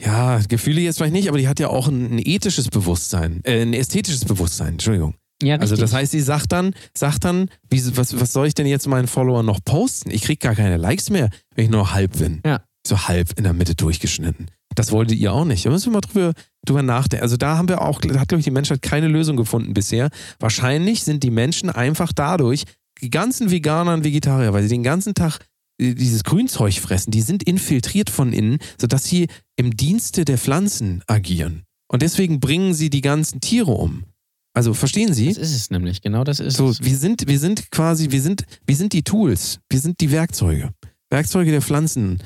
äh, ja, Gefühle jetzt vielleicht nicht, aber die hat ja auch ein, ein ethisches Bewusstsein, äh, ein ästhetisches Bewusstsein, Entschuldigung. Ja, Also das heißt, sie sagt dann, sagt dann, wie, was, was soll ich denn jetzt meinen Followern noch posten? Ich krieg gar keine Likes mehr, wenn ich nur halb bin. Ja. So halb in der Mitte durchgeschnitten. Das wolltet ihr auch nicht. Da müssen wir mal drüber, drüber nachdenken. Also da haben wir auch, da hat, glaube ich, die Menschheit keine Lösung gefunden bisher. Wahrscheinlich sind die Menschen einfach dadurch, die ganzen Veganer und Vegetarier, weil sie den ganzen Tag äh, dieses Grünzeug fressen, die sind infiltriert von innen, sodass sie im Dienste der Pflanzen agieren. Und deswegen bringen sie die ganzen Tiere um. Also verstehen Sie? Das ist es nämlich, genau das ist So, es. wir sind, wir sind quasi, wir sind, wir sind die Tools, wir sind die Werkzeuge. Werkzeuge der Pflanzenlobby.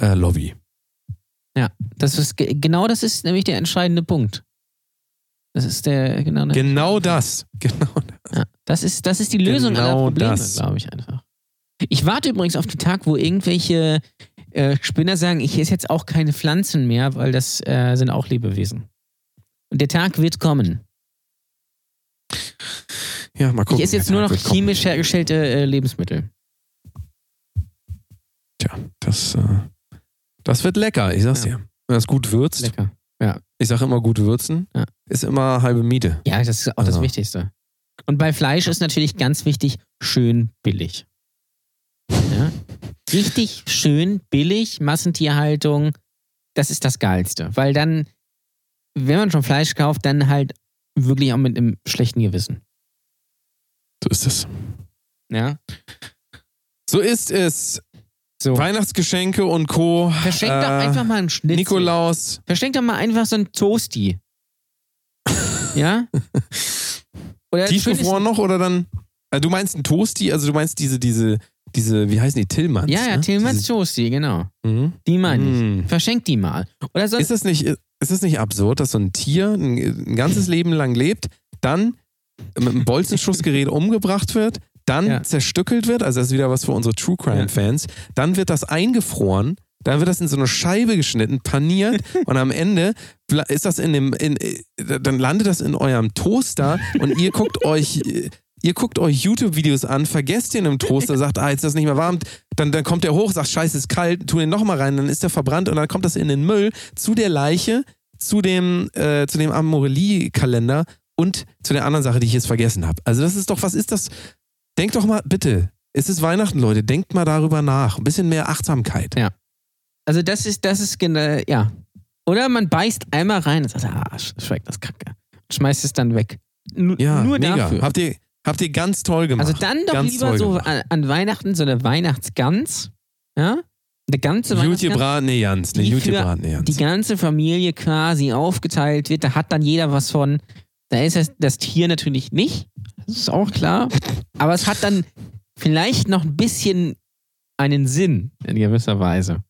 Äh, Lobby. Das ist ge- genau das ist nämlich der entscheidende Punkt. Das ist der genau. der- genau das. Genau. Ja, das ist das ist die Lösung aller Genau Probleme, das. glaube ich einfach. Ich warte übrigens auf den Tag, wo irgendwelche äh, Spinner sagen, ich esse jetzt auch keine Pflanzen mehr, weil das äh, sind auch Lebewesen. Und der Tag wird kommen. Ja, mal gucken. ich esse jetzt nur noch kommen. chemisch hergestellte äh, Lebensmittel. Tja, das, äh, das wird lecker, ich sag's Ja. dir. Wenn das gut würzt, Lecker. ich sage immer gut würzen, Ja. ist immer halbe Miete. Ja, das ist auch das Also. Wichtigste. Und bei Fleisch ist natürlich ganz wichtig, schön billig. Ja? Richtig schön billig, Massentierhaltung, das ist das Geilste. Weil dann, wenn man schon Fleisch kauft, dann halt wirklich auch mit einem schlechten Gewissen. So ist es. Ja? So ist es. So. Weihnachtsgeschenke und Co. Verschenk Äh, doch einfach mal einen Schnitzel. Nikolaus. Verschenk doch mal einfach so einen Toasty. [LAUGHS] ja? Oder Tiefgefroren noch oder dann. Äh, du meinst einen Toasty, also du meinst diese, diese, diese, wie heißen die, Tillmanns? Ja, ja, ne? Tillmanns Diese, Toasty, genau. mhm. Die meine ich. Mhm. Verschenk die mal. Oder sonst Ist das nicht, ist das nicht absurd, dass so ein Tier ein, ein ganzes Leben lang lebt, dann mit einem Bolzenschussgerät [LAUGHS] umgebracht wird, dann Ja. zerstückelt wird, also das ist wieder was für unsere True Crime Fans, dann wird das eingefroren, dann wird das in so eine Scheibe geschnitten, paniert [LAUGHS] und am Ende ist das in dem, in, äh, dann landet das in eurem Toaster und ihr guckt euch, äh, ihr guckt euch YouTube-Videos an, vergesst den im Toaster, [LAUGHS] sagt, ah, jetzt ist das nicht mehr warm, dann, dann kommt der hoch, sagt, scheiße, ist kalt, tu den nochmal rein, dann ist der verbrannt und dann kommt das in den Müll zu der Leiche, zu dem, äh, zu dem Amorelie-Kalender und zu der anderen Sache, die ich jetzt vergessen habe. Also das ist doch, was ist das? Denkt doch mal, bitte, es ist Weihnachten, Leute, denkt mal darüber nach. Ein bisschen mehr Achtsamkeit. Ja. Also das ist, das ist genau, ja. Oder man beißt einmal rein und sagt, ah, sch- schmeckt das kacke. Schmeißt es dann weg. N Ja, nur mega. dafür. Habt ihr, habt ihr ganz toll gemacht. Also dann doch ganz lieber so an, an Weihnachten so eine Weihnachtsgans. Ja? Eine ganze Weihnachtsgans. gebratene Jans. Ne, die gut für gebratene Jans. Die ganze Familie quasi aufgeteilt wird. Da hat dann jeder was von. Da ist das, das Tier natürlich nicht. Das ist auch klar. Aber es hat dann vielleicht noch ein bisschen einen Sinn in gewisser Weise.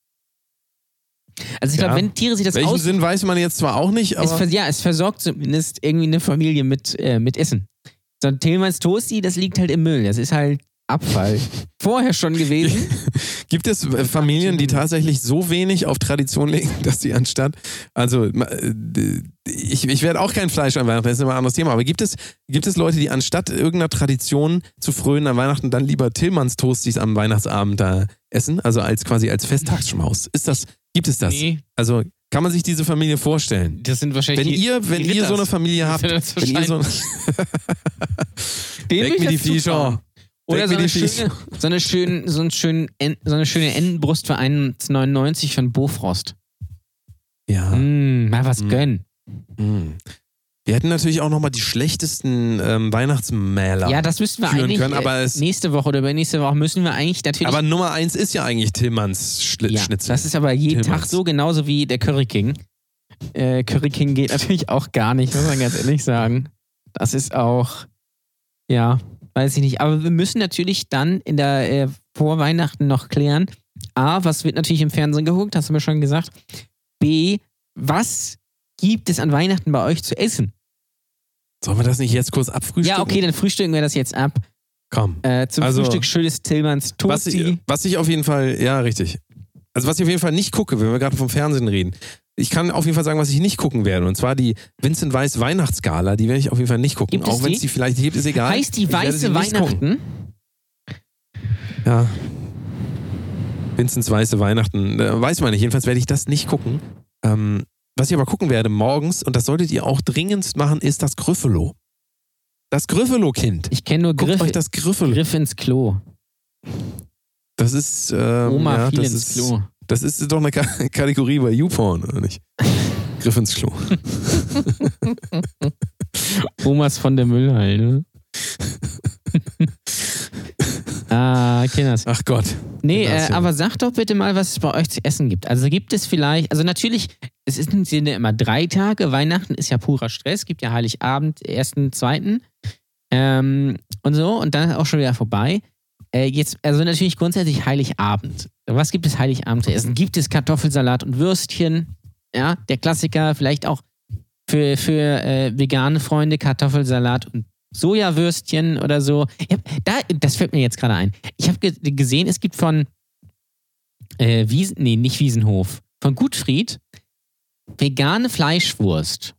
Also ich Ja. glaube, wenn Tiere sich das Welchen aus... Sinn weiß man jetzt zwar auch nicht, Es, aber vers ja, es versorgt zumindest irgendwie eine Familie mit, äh, mit Essen. So ein Tillmanns Toasty, das liegt halt im Müll. Das ist halt Abfall. [LAUGHS] Vorher schon gewesen. [LAUGHS] gibt es Familien, die tatsächlich so wenig auf Tradition legen, dass sie anstatt, also äh, ich, ich werde auch kein Fleisch an Weihnachten, das ist immer ein anderes Thema, aber gibt es, gibt es Leute, die anstatt irgendeiner Tradition zu frönen an Weihnachten dann lieber Tillmanns Toasties am Weihnachtsabend da essen, also als quasi als Festtagsschmaus? Ist das, gibt es das? Nee, Also kann man sich diese Familie vorstellen? das sind wahrscheinlich Wenn die- ihr, wenn ihr so eine. Familie habt, wenn ihr so, Den Weg will ich mit die. Viecher. Oder Weg so eine, schöne, so, eine schöne, so, einen schönen, En- so eine schöne Entenbrust für 1,99 von Bofrost. Ja. Mm, mal was Mm. gönnen. Mm. Wir hätten natürlich auch nochmal die schlechtesten ähm, Weihnachtsmäler. Ja, das müssten wir eigentlich können, aber äh, es- nächste Woche oder übernächste Woche müssen wir eigentlich natürlich. Aber Nummer eins ist ja eigentlich Tillmanns Schli ja, Schnitzel. das ist aber jeden Tillmanns. Tag so, genauso wie der Curry King. Äh, Curry King geht natürlich auch gar nicht, muss man ganz ehrlich sagen. Das ist auch, ja, weiß ich nicht. Aber wir müssen natürlich dann in der äh, vor Weihnachten noch klären. A, was wird natürlich im Fernsehen geguckt, hast du mir schon gesagt. B, was gibt es an Weihnachten bei euch zu essen? Sollen wir das nicht jetzt kurz abfrühstücken? Ja, okay, dann frühstücken wir das jetzt ab. Komm. Äh, zum Also, Frühstück schönes Tillmanns Was Toasty. ich, was ich auf jeden Fall, ja, richtig. Also was ich auf jeden Fall nicht gucke, wenn wir gerade vom Fernsehen reden. Ich kann auf jeden Fall sagen, was ich nicht gucken werde. Und zwar die Vincent Weiss Weihnachtsgala. Die werde ich auf jeden Fall nicht gucken. Gibt auch wenn es die? vielleicht gibt, ist egal. heißt die weiße. Weihnachten? Ja. Vincents weiße Weihnachten. Äh, weiß man nicht. Jedenfalls werde ich das nicht gucken. Ähm, was ich aber gucken werde morgens, und das solltet ihr auch dringendst machen, ist das Gryffalo. Das Gryffalo-Kind. Ich kenne nur Guckt Griff, euch das Gryffalo. Griff ins Klo. Das ist. Ähm, Oma ja, das ins ist, Klo. Das ist doch eine Ka [LAUGHS] Kategorie bei YouPorn, oder nicht? [LAUGHS] Griff ins Klo. Omas von der Müllhalde. [LAUGHS] ah, Kinders. Ach Gott. Nee, äh, aber sag doch bitte mal, was es bei euch zu essen gibt. Also gibt es vielleicht, also natürlich, es ist- sind ja immer drei Tage. Weihnachten ist ja purer Stress, gibt ja Heiligabend, ersten, zweiten ähm, und so und dann ist auch schon wieder vorbei. Äh, jetzt, also natürlich grundsätzlich Heiligabend. Was gibt es Heiligabend zu essen? Gibt es Kartoffelsalat und Würstchen? Ja, der Klassiker, vielleicht auch für, für äh, vegane Freunde Kartoffelsalat und Sojawürstchen oder so. Hab, da, das fällt mir jetzt gerade ein. Ich habe ge gesehen, es gibt von äh, Wiesen, nee, nicht Wiesenhof, von Gutfried vegane Fleischwurst.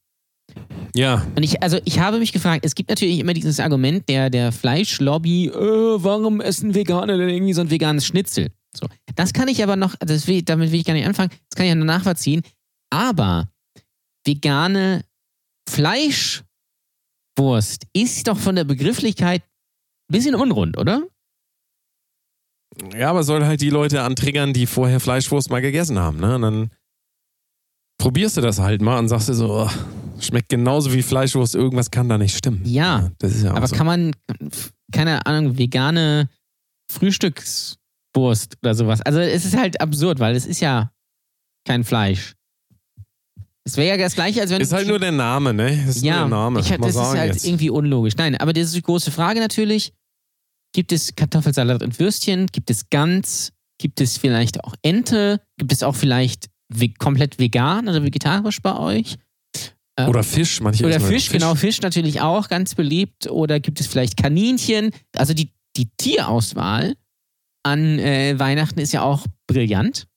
Ja, Und ich, also ich habe mich gefragt, es gibt natürlich immer dieses Argument der, der Fleischlobby, äh, warum essen Veganer denn irgendwie so ein veganes Schnitzel? So. Das kann ich aber noch, das will, damit will ich gar nicht anfangen, das kann ich ja nur nachvollziehen. Aber vegane Fleischwurst ist doch von der Begrifflichkeit ein bisschen unrund, oder? ja, aber soll halt die Leute antriggern, die vorher Fleischwurst mal gegessen haben, ne? Und dann probierst du das halt mal und sagst dir so, oh, schmeckt genauso wie Fleischwurst, irgendwas kann da nicht stimmen. Ja, das ist ja auch Aber so. kann man, keine Ahnung, vegane Frühstückswurst oder sowas. Also es ist halt absurd, weil es ist ja kein Fleisch. Es wäre ja das gleiche, als wenn ist halt nur der Name, ne? Ist nur ja, der Name. Ich, Mal das ist sagen halt jetzt. irgendwie unlogisch. Nein, aber das ist die große Frage natürlich. Gibt es Kartoffelsalat und Würstchen? Gibt es Gans? Gibt es vielleicht auch Ente? Gibt es auch vielleicht ve komplett vegan oder vegetarisch bei euch? Ähm, Oder Fisch, manche oder essen Fisch, genau, Fisch natürlich auch ganz beliebt. Oder gibt es vielleicht Kaninchen? Also die, die Tierauswahl an äh, Weihnachten ist ja auch brillant.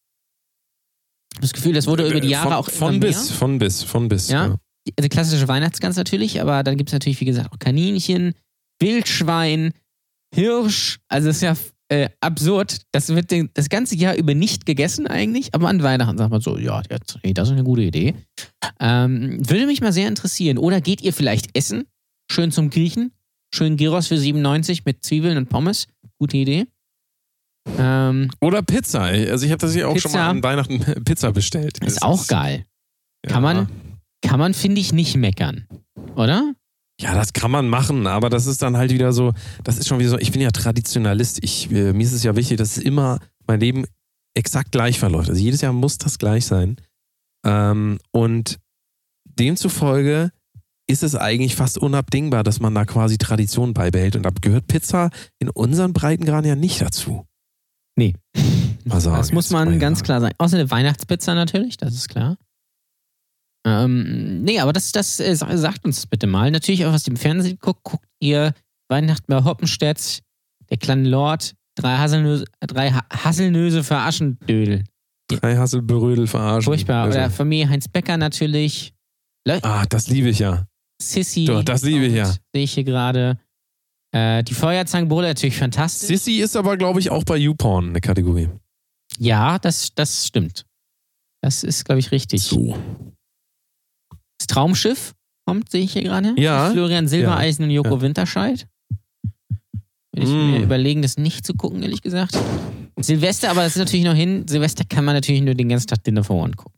Das Gefühl, das wurde über die Jahre von, auch von immer bis, mehr. von bis, von bis. Ja. Ja. Also klassische Weihnachtsgans natürlich, aber dann gibt es natürlich, wie gesagt, auch Kaninchen, Wildschwein, Hirsch. Also es ist ja äh, absurd. Das wird den, das ganze Jahr über nicht gegessen eigentlich, aber an Weihnachten sagt man so, ja, jetzt, nee, das ist eine gute Idee. Ähm, würde mich mal sehr interessieren. Oder geht ihr vielleicht essen? Schön zum Griechen? Schön Gyros für 97 mit Zwiebeln und Pommes? Gute Idee. Ähm, Oder Pizza. Also ich habe das ja auch schon Pizza. mal an Weihnachten [LAUGHS] Pizza bestellt. ist Das auch geil. ja. Kann man, kann man, finde ich, nicht meckern. Oder? Ja, das kann man machen, aber das ist dann halt wieder so, das ist schon wieder so, ich bin ja Traditionalist. Ich, äh, mir ist es ja wichtig, dass es immer mein Leben exakt gleich verläuft. Also jedes Jahr muss das gleich sein. Ähm, und demzufolge ist es eigentlich fast unabdingbar, dass man da quasi Tradition beibehält. Und da gehört Pizza in unseren Breitengraden ja nicht dazu. Nee. Sagen Das muss man ganz klar sagen. Außer eine Weihnachtspizza natürlich, das ist klar. Ähm, nee, aber das, das äh, sa- sagt uns bitte mal. Natürlich auch, ihr im Fernsehen guckt, guckt ihr Weihnachten bei Hoppenstedt, der kleine Lord, drei Hasselnöse, drei ha Hasselnöse für Aschendödel. Drei Hasselberödel verarschen. Furchtbar. Also, Oder Familie Heinz Becker natürlich. Le ah, das liebe ich ja. Sissy. Doch, das liebe ich ja. Sehe ich hier gerade. Äh, die Feuerzangenbowle natürlich fantastisch. Sissy ist aber, glaube ich, auch bei YouPorn eine Kategorie. ja, das, das stimmt. Das ist, glaube ich, richtig. So. Das Traumschiff kommt, sehe ich hier gerade. Ja. Florian Silbereisen und Joko Ja. Winterscheid. Würde ich Mm. mir überlegen, das nicht zu gucken, ehrlich gesagt. Silvester, aber das ist natürlich noch hin. Silvester kann man natürlich nur den ganzen Tag Dinner for One gucken.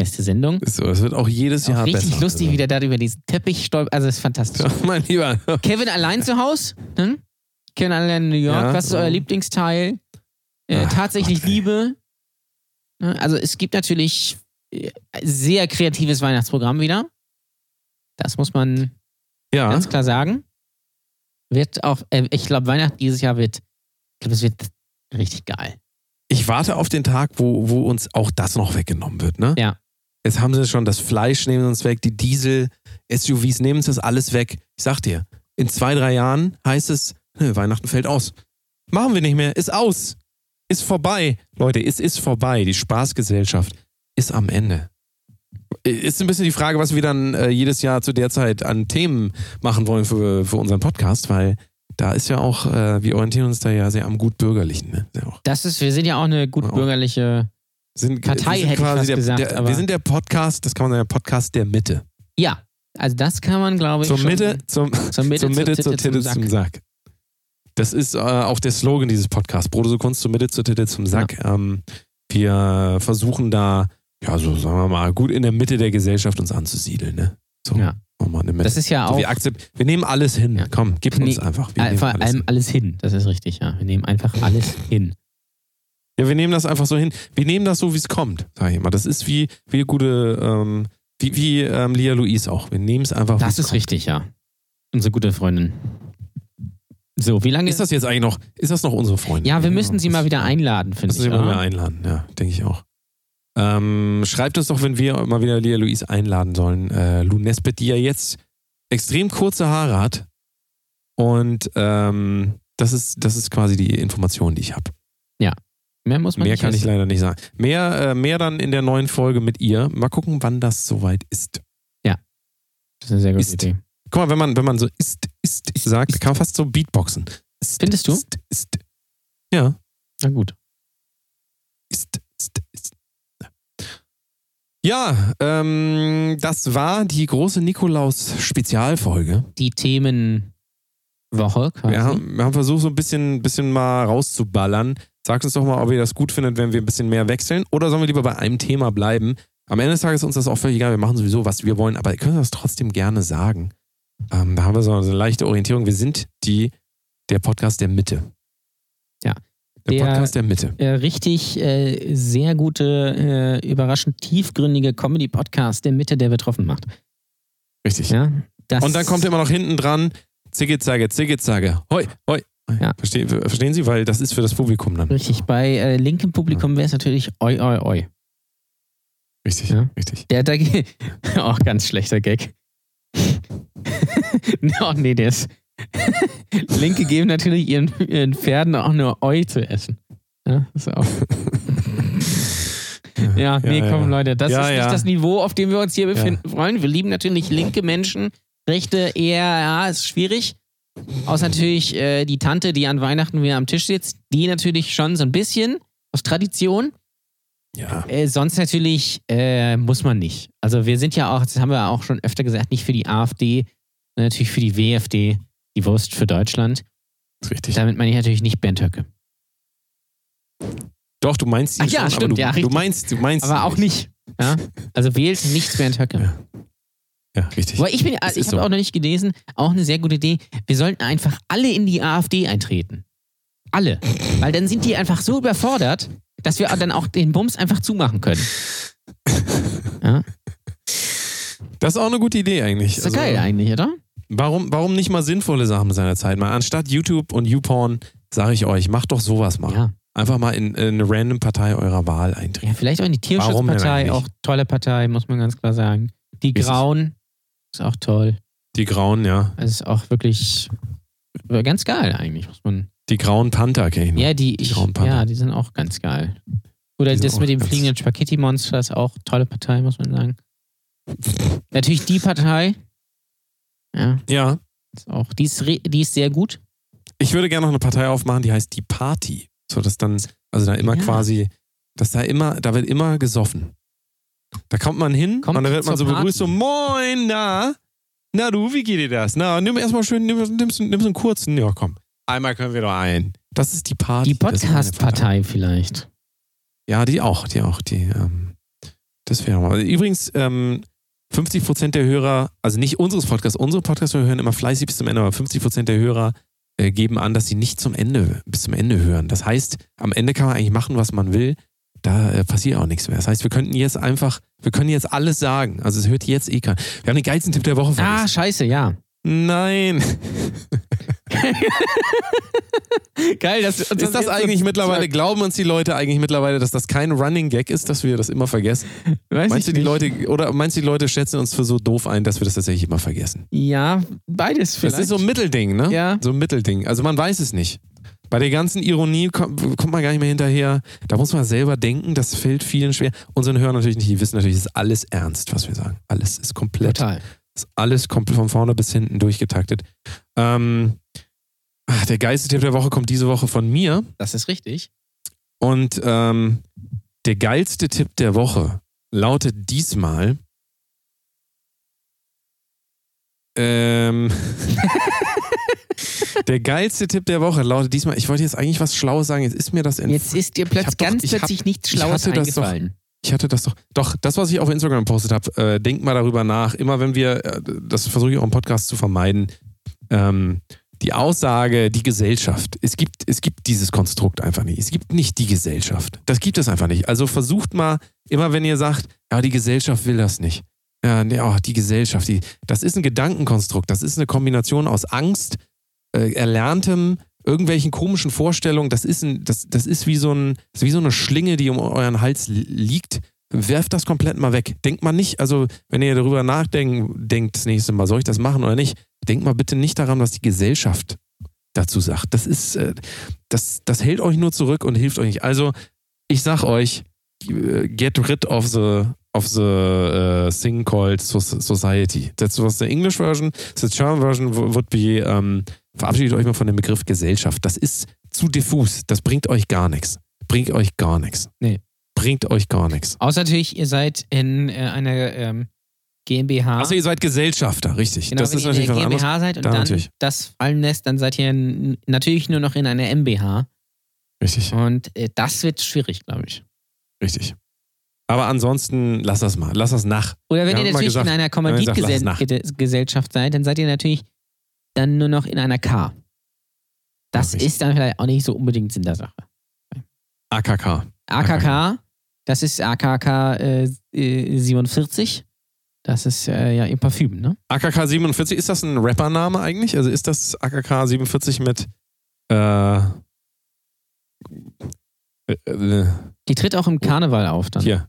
Beste Sendung. So, es wird auch jedes Auch Jahr richtig besser. lustig, wie der da über diesen Teppich stolpert. Also, das ist fantastisch. Ja, [LAUGHS] mein Lieber. Kevin allein zu Hause? Hm? Kevin allein in New York. Ja. Was ist euer Lieblingsteil? Äh, Ach, tatsächlich Gott. Liebe. Also es gibt natürlich äh, sehr kreatives Weihnachtsprogramm wieder. Das muss man Ja, ganz klar sagen. Wird auch, äh, ich glaube, Weihnachten dieses Jahr wird, ich glaube, es wird richtig geil. ich warte auf den Tag, wo, wo uns auch das noch weggenommen wird, ne? Ja. Jetzt haben sie schon das Fleisch nehmen sie uns weg, die Diesel-SUVs nehmen uns das alles weg. Ich sag dir, in zwei, drei Jahren heißt es, nö, Weihnachten fällt aus. Machen wir nicht mehr, ist aus. Ist vorbei. Leute, es ist vorbei. Die Spaßgesellschaft ist am Ende. Ist ein bisschen die Frage, was wir dann äh, jedes Jahr zu der Zeit an Themen machen wollen für, für unseren Podcast, weil da ist ja auch, äh, wir orientieren uns da ja sehr am Gutbürgerlichen. Ne? Ja auch. Das ist, wir sind ja auch eine gut bürgerliche, Sind, Partei wir sind hätte ich fast der, gesagt, der, Wir sind der Podcast, das kann man sagen, der Podcast der Mitte. ja, also das kann man, glaube ich, Zur Mitte, zum, [LAUGHS] zur Mitte, zur Mitte, zur Titte, zum Sack. Das ist äh, auch der Slogan dieses Podcasts. Brote so Kunst zur Mitte, zur Titte, zum Sack. Ähm, wir versuchen da, ja, so sagen wir mal, gut in der Mitte der Gesellschaft uns anzusiedeln. Ne? So, Ja. der Mitte. Das ist ja so, auch wir, akzept, wir nehmen alles hin. Ja. Komm, gib Nee, uns einfach. Wir äh, vor allem alles hin. Das ist richtig, ja. Wir nehmen einfach alles [LAUGHS] hin. Ja, wir nehmen das einfach so hin. Wir nehmen das so, wie es kommt, sag ich immer. Das ist wie, wie gute, ähm, wie, wie ähm, Lia Louise auch. Wir nehmen es einfach, Das ist kommt. richtig, ja. Unsere gute Freundin. So, wie lange Ist das jetzt eigentlich noch, ist das noch unsere Freundin? Ja, wir müssen sie mal wieder einladen, finde Müssen ich. sie mal wieder einladen, ja, denke ich auch. Ähm, schreibt uns doch, wenn wir mal wieder Lia Louise einladen sollen. Äh, Lou Nesbitt, die ja jetzt extrem kurze Haare hat. Und ähm, das, ist, das ist quasi die Information, die ich habe. Mehr muss man Mehr nicht kann ich wissen. leider nicht sagen. Mehr, äh, mehr dann in der neuen Folge mit ihr. Mal gucken, wann das soweit ist. Das ist eine sehr gute Ist. Idee. Guck mal, wenn man, wenn man so ist, ist, sagt, kann man fast so Beatboxen. Ist, Findest du? Ist, ist. Ja. Na gut. Ist, ist, ist. Ja, ähm, das war die große Nikolaus-Spezialfolge. Die Themenwoche quasi. Wir haben, wir haben versucht, so ein bisschen, bisschen mal rauszuballern. Sagt uns doch mal, ob ihr das gut findet, wenn wir ein bisschen mehr wechseln. Oder sollen wir lieber bei einem Thema bleiben? Am Ende des Tages ist uns das auch völlig egal. Wir machen sowieso, was wir wollen. Aber ihr könnt das trotzdem gerne sagen. Ähm, da haben wir so eine leichte Orientierung. Wir sind die, der Podcast der Mitte. Ja. Der, Der- Podcast der Mitte. äh, richtig äh, sehr gute, äh, überraschend tiefgründige Comedy-Podcast der Mitte der betroffen macht. Richtig. Ja, Und dann kommt immer noch hinten dran, Zigge, Zagge, Zigge, Zagge. Hoi, hoi. Ja. Verstehen, verstehen Sie? Weil das ist für das Publikum dann. Richtig, bei äh, linkem Publikum wäre es natürlich oi, oi, oi. Richtig, Ja. richtig. Der, der, [LAUGHS] auch ganz schlechter Gag. [LAUGHS] oh, nee, der ist. [LAUGHS] Linke geben natürlich ihren, ihren Pferden auch nur Oi zu essen. Ja, ist auch. Ja, nee, Ja, komm, ja. Leute, das Ja, ist nicht das Niveau, auf dem wir uns hier befinden wollen. Wir lieben natürlich linke Menschen. Rechte eher, ja, ist schwierig. Außer natürlich äh, die Tante, die an Weihnachten wieder am Tisch sitzt, die natürlich schon so ein bisschen aus Tradition. Ja. Äh, sonst natürlich äh, muss man nicht. Also wir sind ja auch, das haben wir auch schon öfter gesagt, nicht für die AfD, sondern natürlich für die WFD, die Wurst für Deutschland. Ist richtig. Damit meine ich natürlich nicht Bernd Höcke. Doch, du meinst sie Ach ja, schon, stimmt, aber du, ja, du meinst, du meinst Aber auch nicht. Ja? Also wählt nicht Bernd Höcke. Ja. Ja, richtig. Aber ich bin, Das ich habe so. auch noch nicht gelesen, auch eine sehr gute Idee. Wir sollten einfach alle in die AfD eintreten. Alle. Weil dann sind die einfach so überfordert, dass wir dann auch den Bums einfach zumachen können. [LAUGHS] Ja, Das ist auch eine gute Idee eigentlich. ist doch geil eigentlich, oder? Warum, warum nicht mal sinnvolle Sachen seiner Zeit mal? Anstatt YouTube und YouPorn sage ich euch, macht doch sowas mal. Ja. Einfach mal in, in eine random Partei eurer Wahl eintreten. ja, vielleicht auch in die Tierschutzpartei, auch tolle Partei, muss man ganz klar sagen. Die. Grauen ist auch toll. Die grauen, ja. Das ist auch wirklich ganz geil eigentlich, muss man. Die grauen Panther kenne ich noch. Ja, die, die ich, grauen Panther. ja, die sind auch ganz geil. Oder das mit dem fliegenden Spaghetti-Monster ist auch tolle Partei, muss man sagen. [LAUGHS] Natürlich die Partei. Ja, Ja. ist auch, die ist, die ist sehr gut. Ich würde gerne noch eine Partei aufmachen, die heißt die Party. So, dass dann, also da immer Ja. quasi, dass da immer, da wird immer gesoffen. Da kommt man hin Kommt und da wird man so begrüßt, so, Party. moin, na, na du, wie geht dir das? Na, nimm erstmal schön, nimm, nimm, nimm so einen kurzen, ja komm, einmal können wir doch ein. Das ist die Party. Die. Podcast-Partei vielleicht. Ja, die auch, die auch, die, ähm, das wäre mal. Übrigens, ähm, 50 Prozent der Hörer, also nicht unseres Podcasts, unsere Podcasts hören immer fleißig bis zum Ende, aber 50 Prozent der Hörer äh, geben an, dass sie nicht zum Ende, bis zum Ende hören. Das heißt, am Ende kann man eigentlich machen, was man will. Da äh, passiert auch nichts mehr. Das heißt, wir könnten jetzt einfach, wir können jetzt alles sagen. Also es hört jetzt eh keiner. Wir haben den geilsten Tipp der Woche Ah, vergessen. scheiße, ja. Nein. [LAUGHS] Geil, wir uns Ist das eigentlich mittlerweile, glauben uns die Leute eigentlich mittlerweile, dass das kein Running Gag ist, dass wir das immer vergessen? Weiß Meinst du, die nicht. Leute, oder meinst du, die Leute schätzen uns für so doof ein, dass wir das tatsächlich immer vergessen? Ja, beides vielleicht. Das ist so ein Mittelding, ne? Ja. So ein Mittelding. Also man weiß es nicht. Bei der ganzen Ironie kommt, kommt man gar nicht mehr hinterher. Da muss man selber denken, das fällt vielen schwer. Unseren Hörern natürlich nicht, die wissen natürlich, es ist alles ernst, was wir sagen. Alles ist komplett, Total. ist alles komplett von vorne bis hinten durchgetaktet. Ähm, ach, der geilste Tipp der Woche kommt diese Woche von mir. Das ist richtig. Und ähm, der geilste Tipp der Woche lautet diesmal. Ähm, [LAUGHS] [LAUGHS] der geilste Tipp der Woche lautet diesmal. Ich wollte jetzt eigentlich was Schlaues sagen. Jetzt ist mir das entfallen. Jetzt ist dir plötzlich doch- ganz ich hab- plötzlich nichts ich Schlaues hatte das doch- eingefallen. Ich hatte das doch. Doch, das, was ich auf Instagram gepostet habe, äh, denkt mal darüber nach. Immer wenn wir, äh, das versuche ich auch im Podcast zu vermeiden, ähm, die Aussage, die Gesellschaft. Es gibt, es gibt dieses Konstrukt einfach nicht. Es gibt nicht die Gesellschaft. Das gibt es einfach nicht. Also versucht mal, immer wenn ihr sagt, ja, die Gesellschaft will das nicht. Ja, nee, oh, die Gesellschaft, die, das ist ein Gedankenkonstrukt. Das ist eine Kombination aus Angst, äh, erlerntem, irgendwelchen komischen Vorstellungen. Das ist, ein, das, das ist wie, so ein, wie so eine Schlinge, die um euren Hals li- liegt. Werft das komplett mal weg. Denkt mal nicht, also wenn ihr darüber nachdenkt, denkt das nächste Mal, soll ich das machen oder nicht? Denkt mal bitte nicht daran, was die Gesellschaft dazu sagt. Das ist, äh, das, das hält euch nur zurück und hilft euch nicht. Also, ich sag euch, get rid of the of the uh, thing called so society. That's was the English version. The German version would be um, verabschiedet euch mal von dem Begriff Gesellschaft. Das ist zu diffus. Das bringt euch gar nichts. Bringt euch gar nichts. Nee. Bringt euch gar nichts. Außer natürlich, ihr seid in äh, einer ähm, GmbH. Achso, ihr seid Gesellschafter, richtig. Genau, das wenn ist ihr in natürlich der was anderes. GmbH seid und Da dann natürlich. das fallen lässt, dann seid ihr natürlich nur noch in einer MBH. Richtig, Und äh, das wird schwierig, glaube ich. richtig. Aber ansonsten, lass das mal. Lass das nach. Oder wenn Wir ihr natürlich gesagt- in einer. Kommanditgesellschaft seid, dann seid ihr natürlich dann nur noch in einer K. Das richtig. ist dann vielleicht auch nicht so unbedingt Sinn der Sache. AKK. AKK, das ist AKK äh, äh, 47. Das ist äh, ja ihr Parfüm, ne? AKK 47, ist das ein Rappername eigentlich? Also ist das AKK 47 mit äh, äh, äh, Die tritt auch im Karneval auf dann. hier.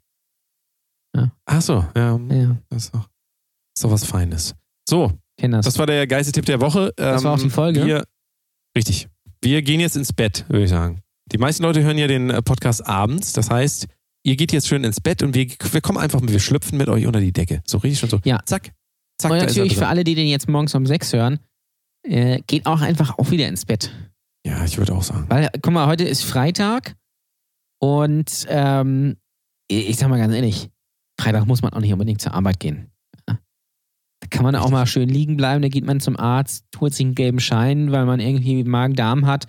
Ja. Ach so, ja, Ja, das ist doch, ist doch was Feines. So, kenn das. das war der geilste Tipp der Woche. Das war auch Ähm, die Folge. Wir, richtig. Wir gehen jetzt ins Bett, würde ich sagen. Die meisten Leute hören ja den äh, Podcast abends. Das heißt, ihr geht jetzt schön ins Bett und wir, wir kommen einfach, wir schlüpfen mit euch unter die Decke. So richtig schon so. Ja. Zack. Zack, Und natürlich für alle, die den jetzt morgens um sechs hören, äh, geht auch einfach auch wieder ins Bett. Ja, ich würde auch sagen. Weil, guck mal, heute ist Freitag und ähm, ich ich sag mal ganz ehrlich, Freitag muss man auch nicht unbedingt zur Arbeit gehen. Kann man auch mal schön liegen bleiben, da geht man zum Arzt, holt sich einen gelben Schein, weil man irgendwie Magen-Darm hat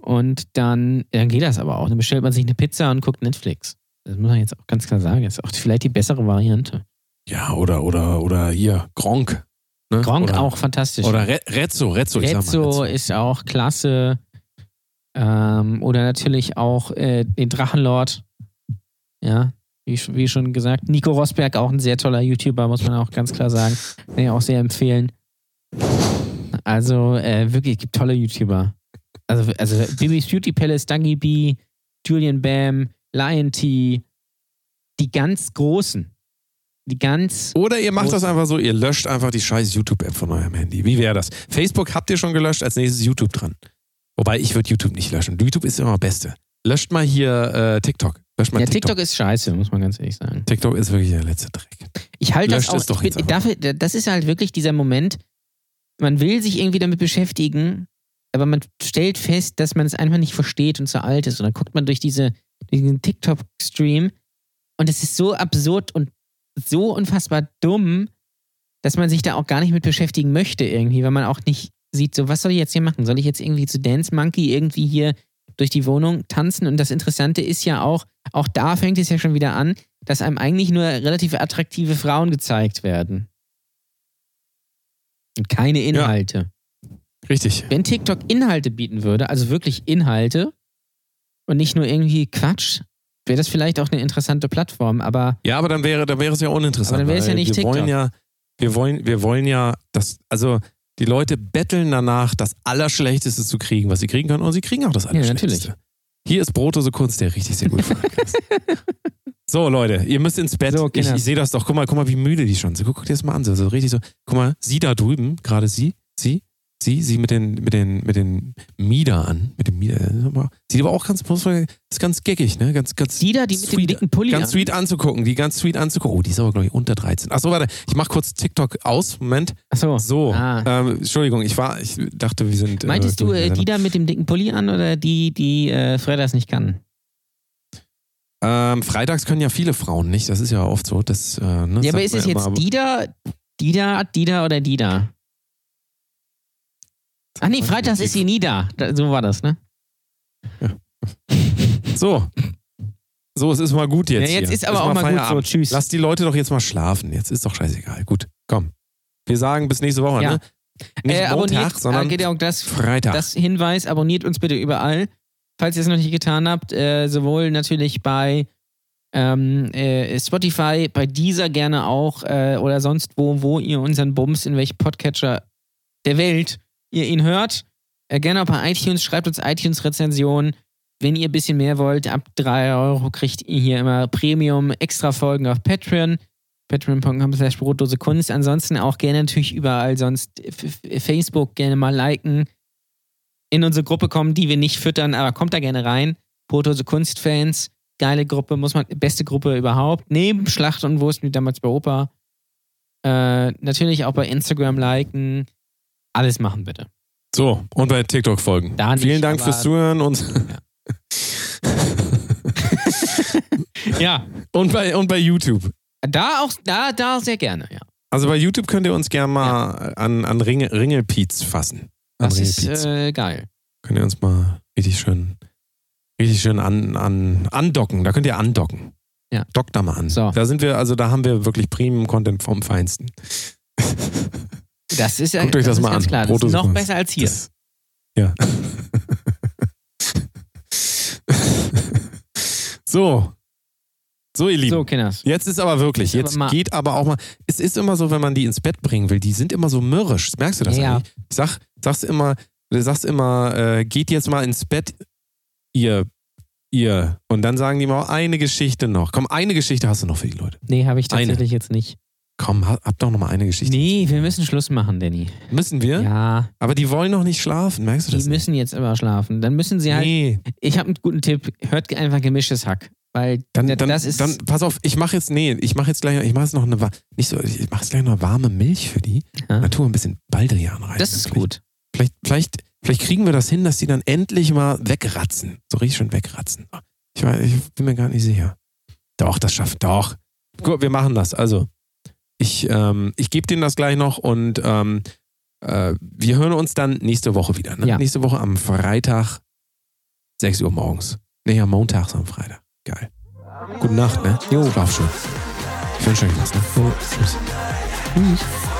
und dann, dann geht das aber auch. Dann bestellt man sich eine Pizza und guckt Netflix. Das muss man jetzt auch ganz klar sagen. Das ist auch vielleicht die bessere Variante. Ja, oder, oder, oder hier, Gronk. Ne? Gronk oder, auch fantastisch. Oder Re Rezzo, Rezzo, ich sag mal. Rezzo Rezzo. ist auch klasse. Ähm, oder natürlich auch äh, den Drachenlord. Ja, wie, wie schon gesagt. Nico Rosberg, auch ein sehr toller YouTuber, muss man auch ganz klar sagen. Kann ich auch sehr empfehlen. Also äh, wirklich, es gibt tolle YouTuber. Also, also Bibis Beauty Palace, Dungy B, Julian Bam, Lion T, die ganz großen. Die ganz. Oder ihr macht das einfach so, ihr löscht einfach die scheiß YouTube-App von eurem Handy. Wie wäre das? Facebook habt ihr schon gelöscht, als nächstes YouTube dran. Wobei, ich würde YouTube nicht löschen. YouTube ist immer das Beste. Löscht mal hier äh, TikTok. Löscht mal Ja, TikTok. TikTok ist scheiße, muss man ganz ehrlich sagen. TikTok ist wirklich der letzte Dreck. Ich halte das auch. es doch ich bin, dafür, das ist halt wirklich dieser Moment, man will sich irgendwie damit beschäftigen, aber man stellt fest, dass man es einfach nicht versteht und zu alt ist. Und dann guckt man durch diese, diesen TikTok-Stream und es ist so absurd und so unfassbar dumm, dass man sich da auch gar nicht mit beschäftigen möchte irgendwie, weil man auch nicht sieht, so was soll ich jetzt hier machen? Soll ich jetzt irgendwie zu Dance Monkey irgendwie hier durch die Wohnung tanzen? Und das Interessante ist ja auch, auch da fängt es ja schon wieder an, dass einem eigentlich nur relativ attraktive Frauen gezeigt werden. Und keine Inhalte. Richtig. Wenn TikTok Inhalte bieten würde, also wirklich Inhalte und nicht nur irgendwie Quatsch, wäre das vielleicht auch eine interessante Plattform, aber Ja, aber dann wäre, dann wäre es ja uninteressant. Aber dann wäre es ja nicht wir wollen TikTok. ja, wir wollen, wir wollen ja, das, also die Leute betteln danach, das Allerschlechteste zu kriegen, was sie kriegen können, und sie kriegen auch das Allerschlechteste. natürlich. Hier ist Brotose Kunst, der richtig sehr gut ist. [LAUGHS] So, Leute, ihr müsst ins Bett. So, ich Kinder. ich sehe das doch. Guck mal, guck mal, wie müde die schon sind. Guck, guck dir das mal an. So, so richtig so. Guck mal, sie da drüben, gerade sie, sie, sie, sie mit den, mit den, mit den Mieder an. Mit dem Mieder. Sieht aber auch ganz, ist ganz geckig, ne? Ganz, ganz die da, die mit dem sweet, dicken Pulli ganz an. sweet anzugucken. Die ganz sweet anzugucken. Oh, die ist aber, glaube ich, unter 13. Achso, warte. Ich mach kurz TikTok aus. Moment. Achso. So. Ah. Ähm, Entschuldigung, ich war, ich dachte, wir sind. Meintest äh, du äh, die da mit dem dicken Pulli an oder die, die äh, Fredas nicht kann? Ähm, freitags können ja viele Frauen nicht, das ist ja oft so. Das, äh, ne, Ja, aber ist es jetzt immer, die da, die da, die da oder die da? Ach nee, freitags ist sie nie da. Da- So war das, ne? So. So, es ist mal gut jetzt. Ja, jetzt hier. ist aber auch mal gut Feierabend. so. Tschüss. Lass die Leute doch jetzt mal schlafen. Jetzt ist doch scheißegal. Gut, komm. Wir sagen bis nächste Woche, Ja. ne? Nicht Äh, Montag, sondern äh, geht ja auch das, Freitag. das Hinweis, abonniert uns bitte überall. Falls ihr es noch nicht getan habt, äh, sowohl natürlich bei ähm, äh, Spotify, bei dieser gerne auch äh, oder sonst wo, wo ihr unseren Bums, in welchem Podcatcher der Welt ihr ihn hört. Äh, gerne bei iTunes, schreibt uns iTunes-Rezensionen. Wenn ihr ein bisschen mehr wollt, ab 3 Euro kriegt ihr hier immer Premium-Extra-Folgen auf Patreon. Patreon.com slash Brotdose Kunst. Ansonsten auch gerne natürlich überall sonst Facebook gerne mal liken. In unsere Gruppe kommen, die wir nicht füttern, aber kommt da gerne rein. Brotdose Kunst-Fans. Geile Gruppe, muss man, beste Gruppe überhaupt. Neben Schlacht und Wurst wie damals bei Opa. Äh, natürlich auch bei Instagram liken. Alles machen bitte. So, und bei TikTok folgen. Da nicht, Vielen Dank fürs Zuhören und, [LAUGHS] Ja. und, bei, und bei YouTube. Da auch, da, da sehr gerne, ja. Also bei YouTube könnt ihr uns gerne mal an, an Ringel, Ringelpiez fassen. An Das ist Ringelpiez. äh, geil. könnt ihr uns mal richtig schön, richtig schön an, an, andocken. Da könnt ihr andocken. Ja. Dockt da mal an. So. Da sind wir, also da haben wir wirklich Premium-Content vom Feinsten. [LAUGHS] Das ist ja Guckt euch das ist mal ganz an. klar. Das ist noch besser als hier. Das, ja. [LAUGHS] so. So, ihr Lieben. so, Kinders. Jetzt ist aber wirklich, Jetzt aber geht aber auch mal, es ist immer so, wenn man die ins Bett bringen will, die sind immer so mürrisch. Merkst du das Ja. eigentlich? Ich sag, sagst immer, du sagst immer, äh, geht jetzt mal ins Bett, ihr, ihr. Und dann sagen die mal, eine Geschichte noch. Komm, eine Geschichte hast du noch für die Leute. Nee, habe ich Eine. tatsächlich jetzt nicht. Komm, hab, doch noch mal eine Geschichte. Nee, wir müssen Schluss machen, Danny. Müssen wir? Ja, Aber die wollen noch nicht schlafen, merkst du die das? müssen jetzt immer schlafen. Dann müssen sie halt. nee, Ich habe einen guten Tipp. Hört einfach gemischtes Hack. Weil dann, da- dann, das ist. dann pass auf, ich mache jetzt, nee, ich mache jetzt gleich, ich mache jetzt noch eine, nicht so, ich mache jetzt gleich noch warme Milch für die. Ja. Dann tun wir ein bisschen Baldrian rein. das ist Vielleicht- gut. Vielleicht, vielleicht, vielleicht kriegen wir das hin, dass die dann endlich mal wegratzen. So richtig schön wegratzen. Ich, weiß, ich bin mir gar nicht sicher. Doch, das schafft doch. Gut, wir machen das. Also, ich, ähm, ich gebe denen das gleich noch und ähm, äh, wir hören uns dann nächste Woche wieder. Ne? Ja. Nächste Woche am Freitag, 6 Uhr morgens. Nee, am Montag am Freitag. Geil. Gute Nacht, ne? Jo. Schlaf schön. Ich wünsche euch was, ne? Tschüss. Tschüss.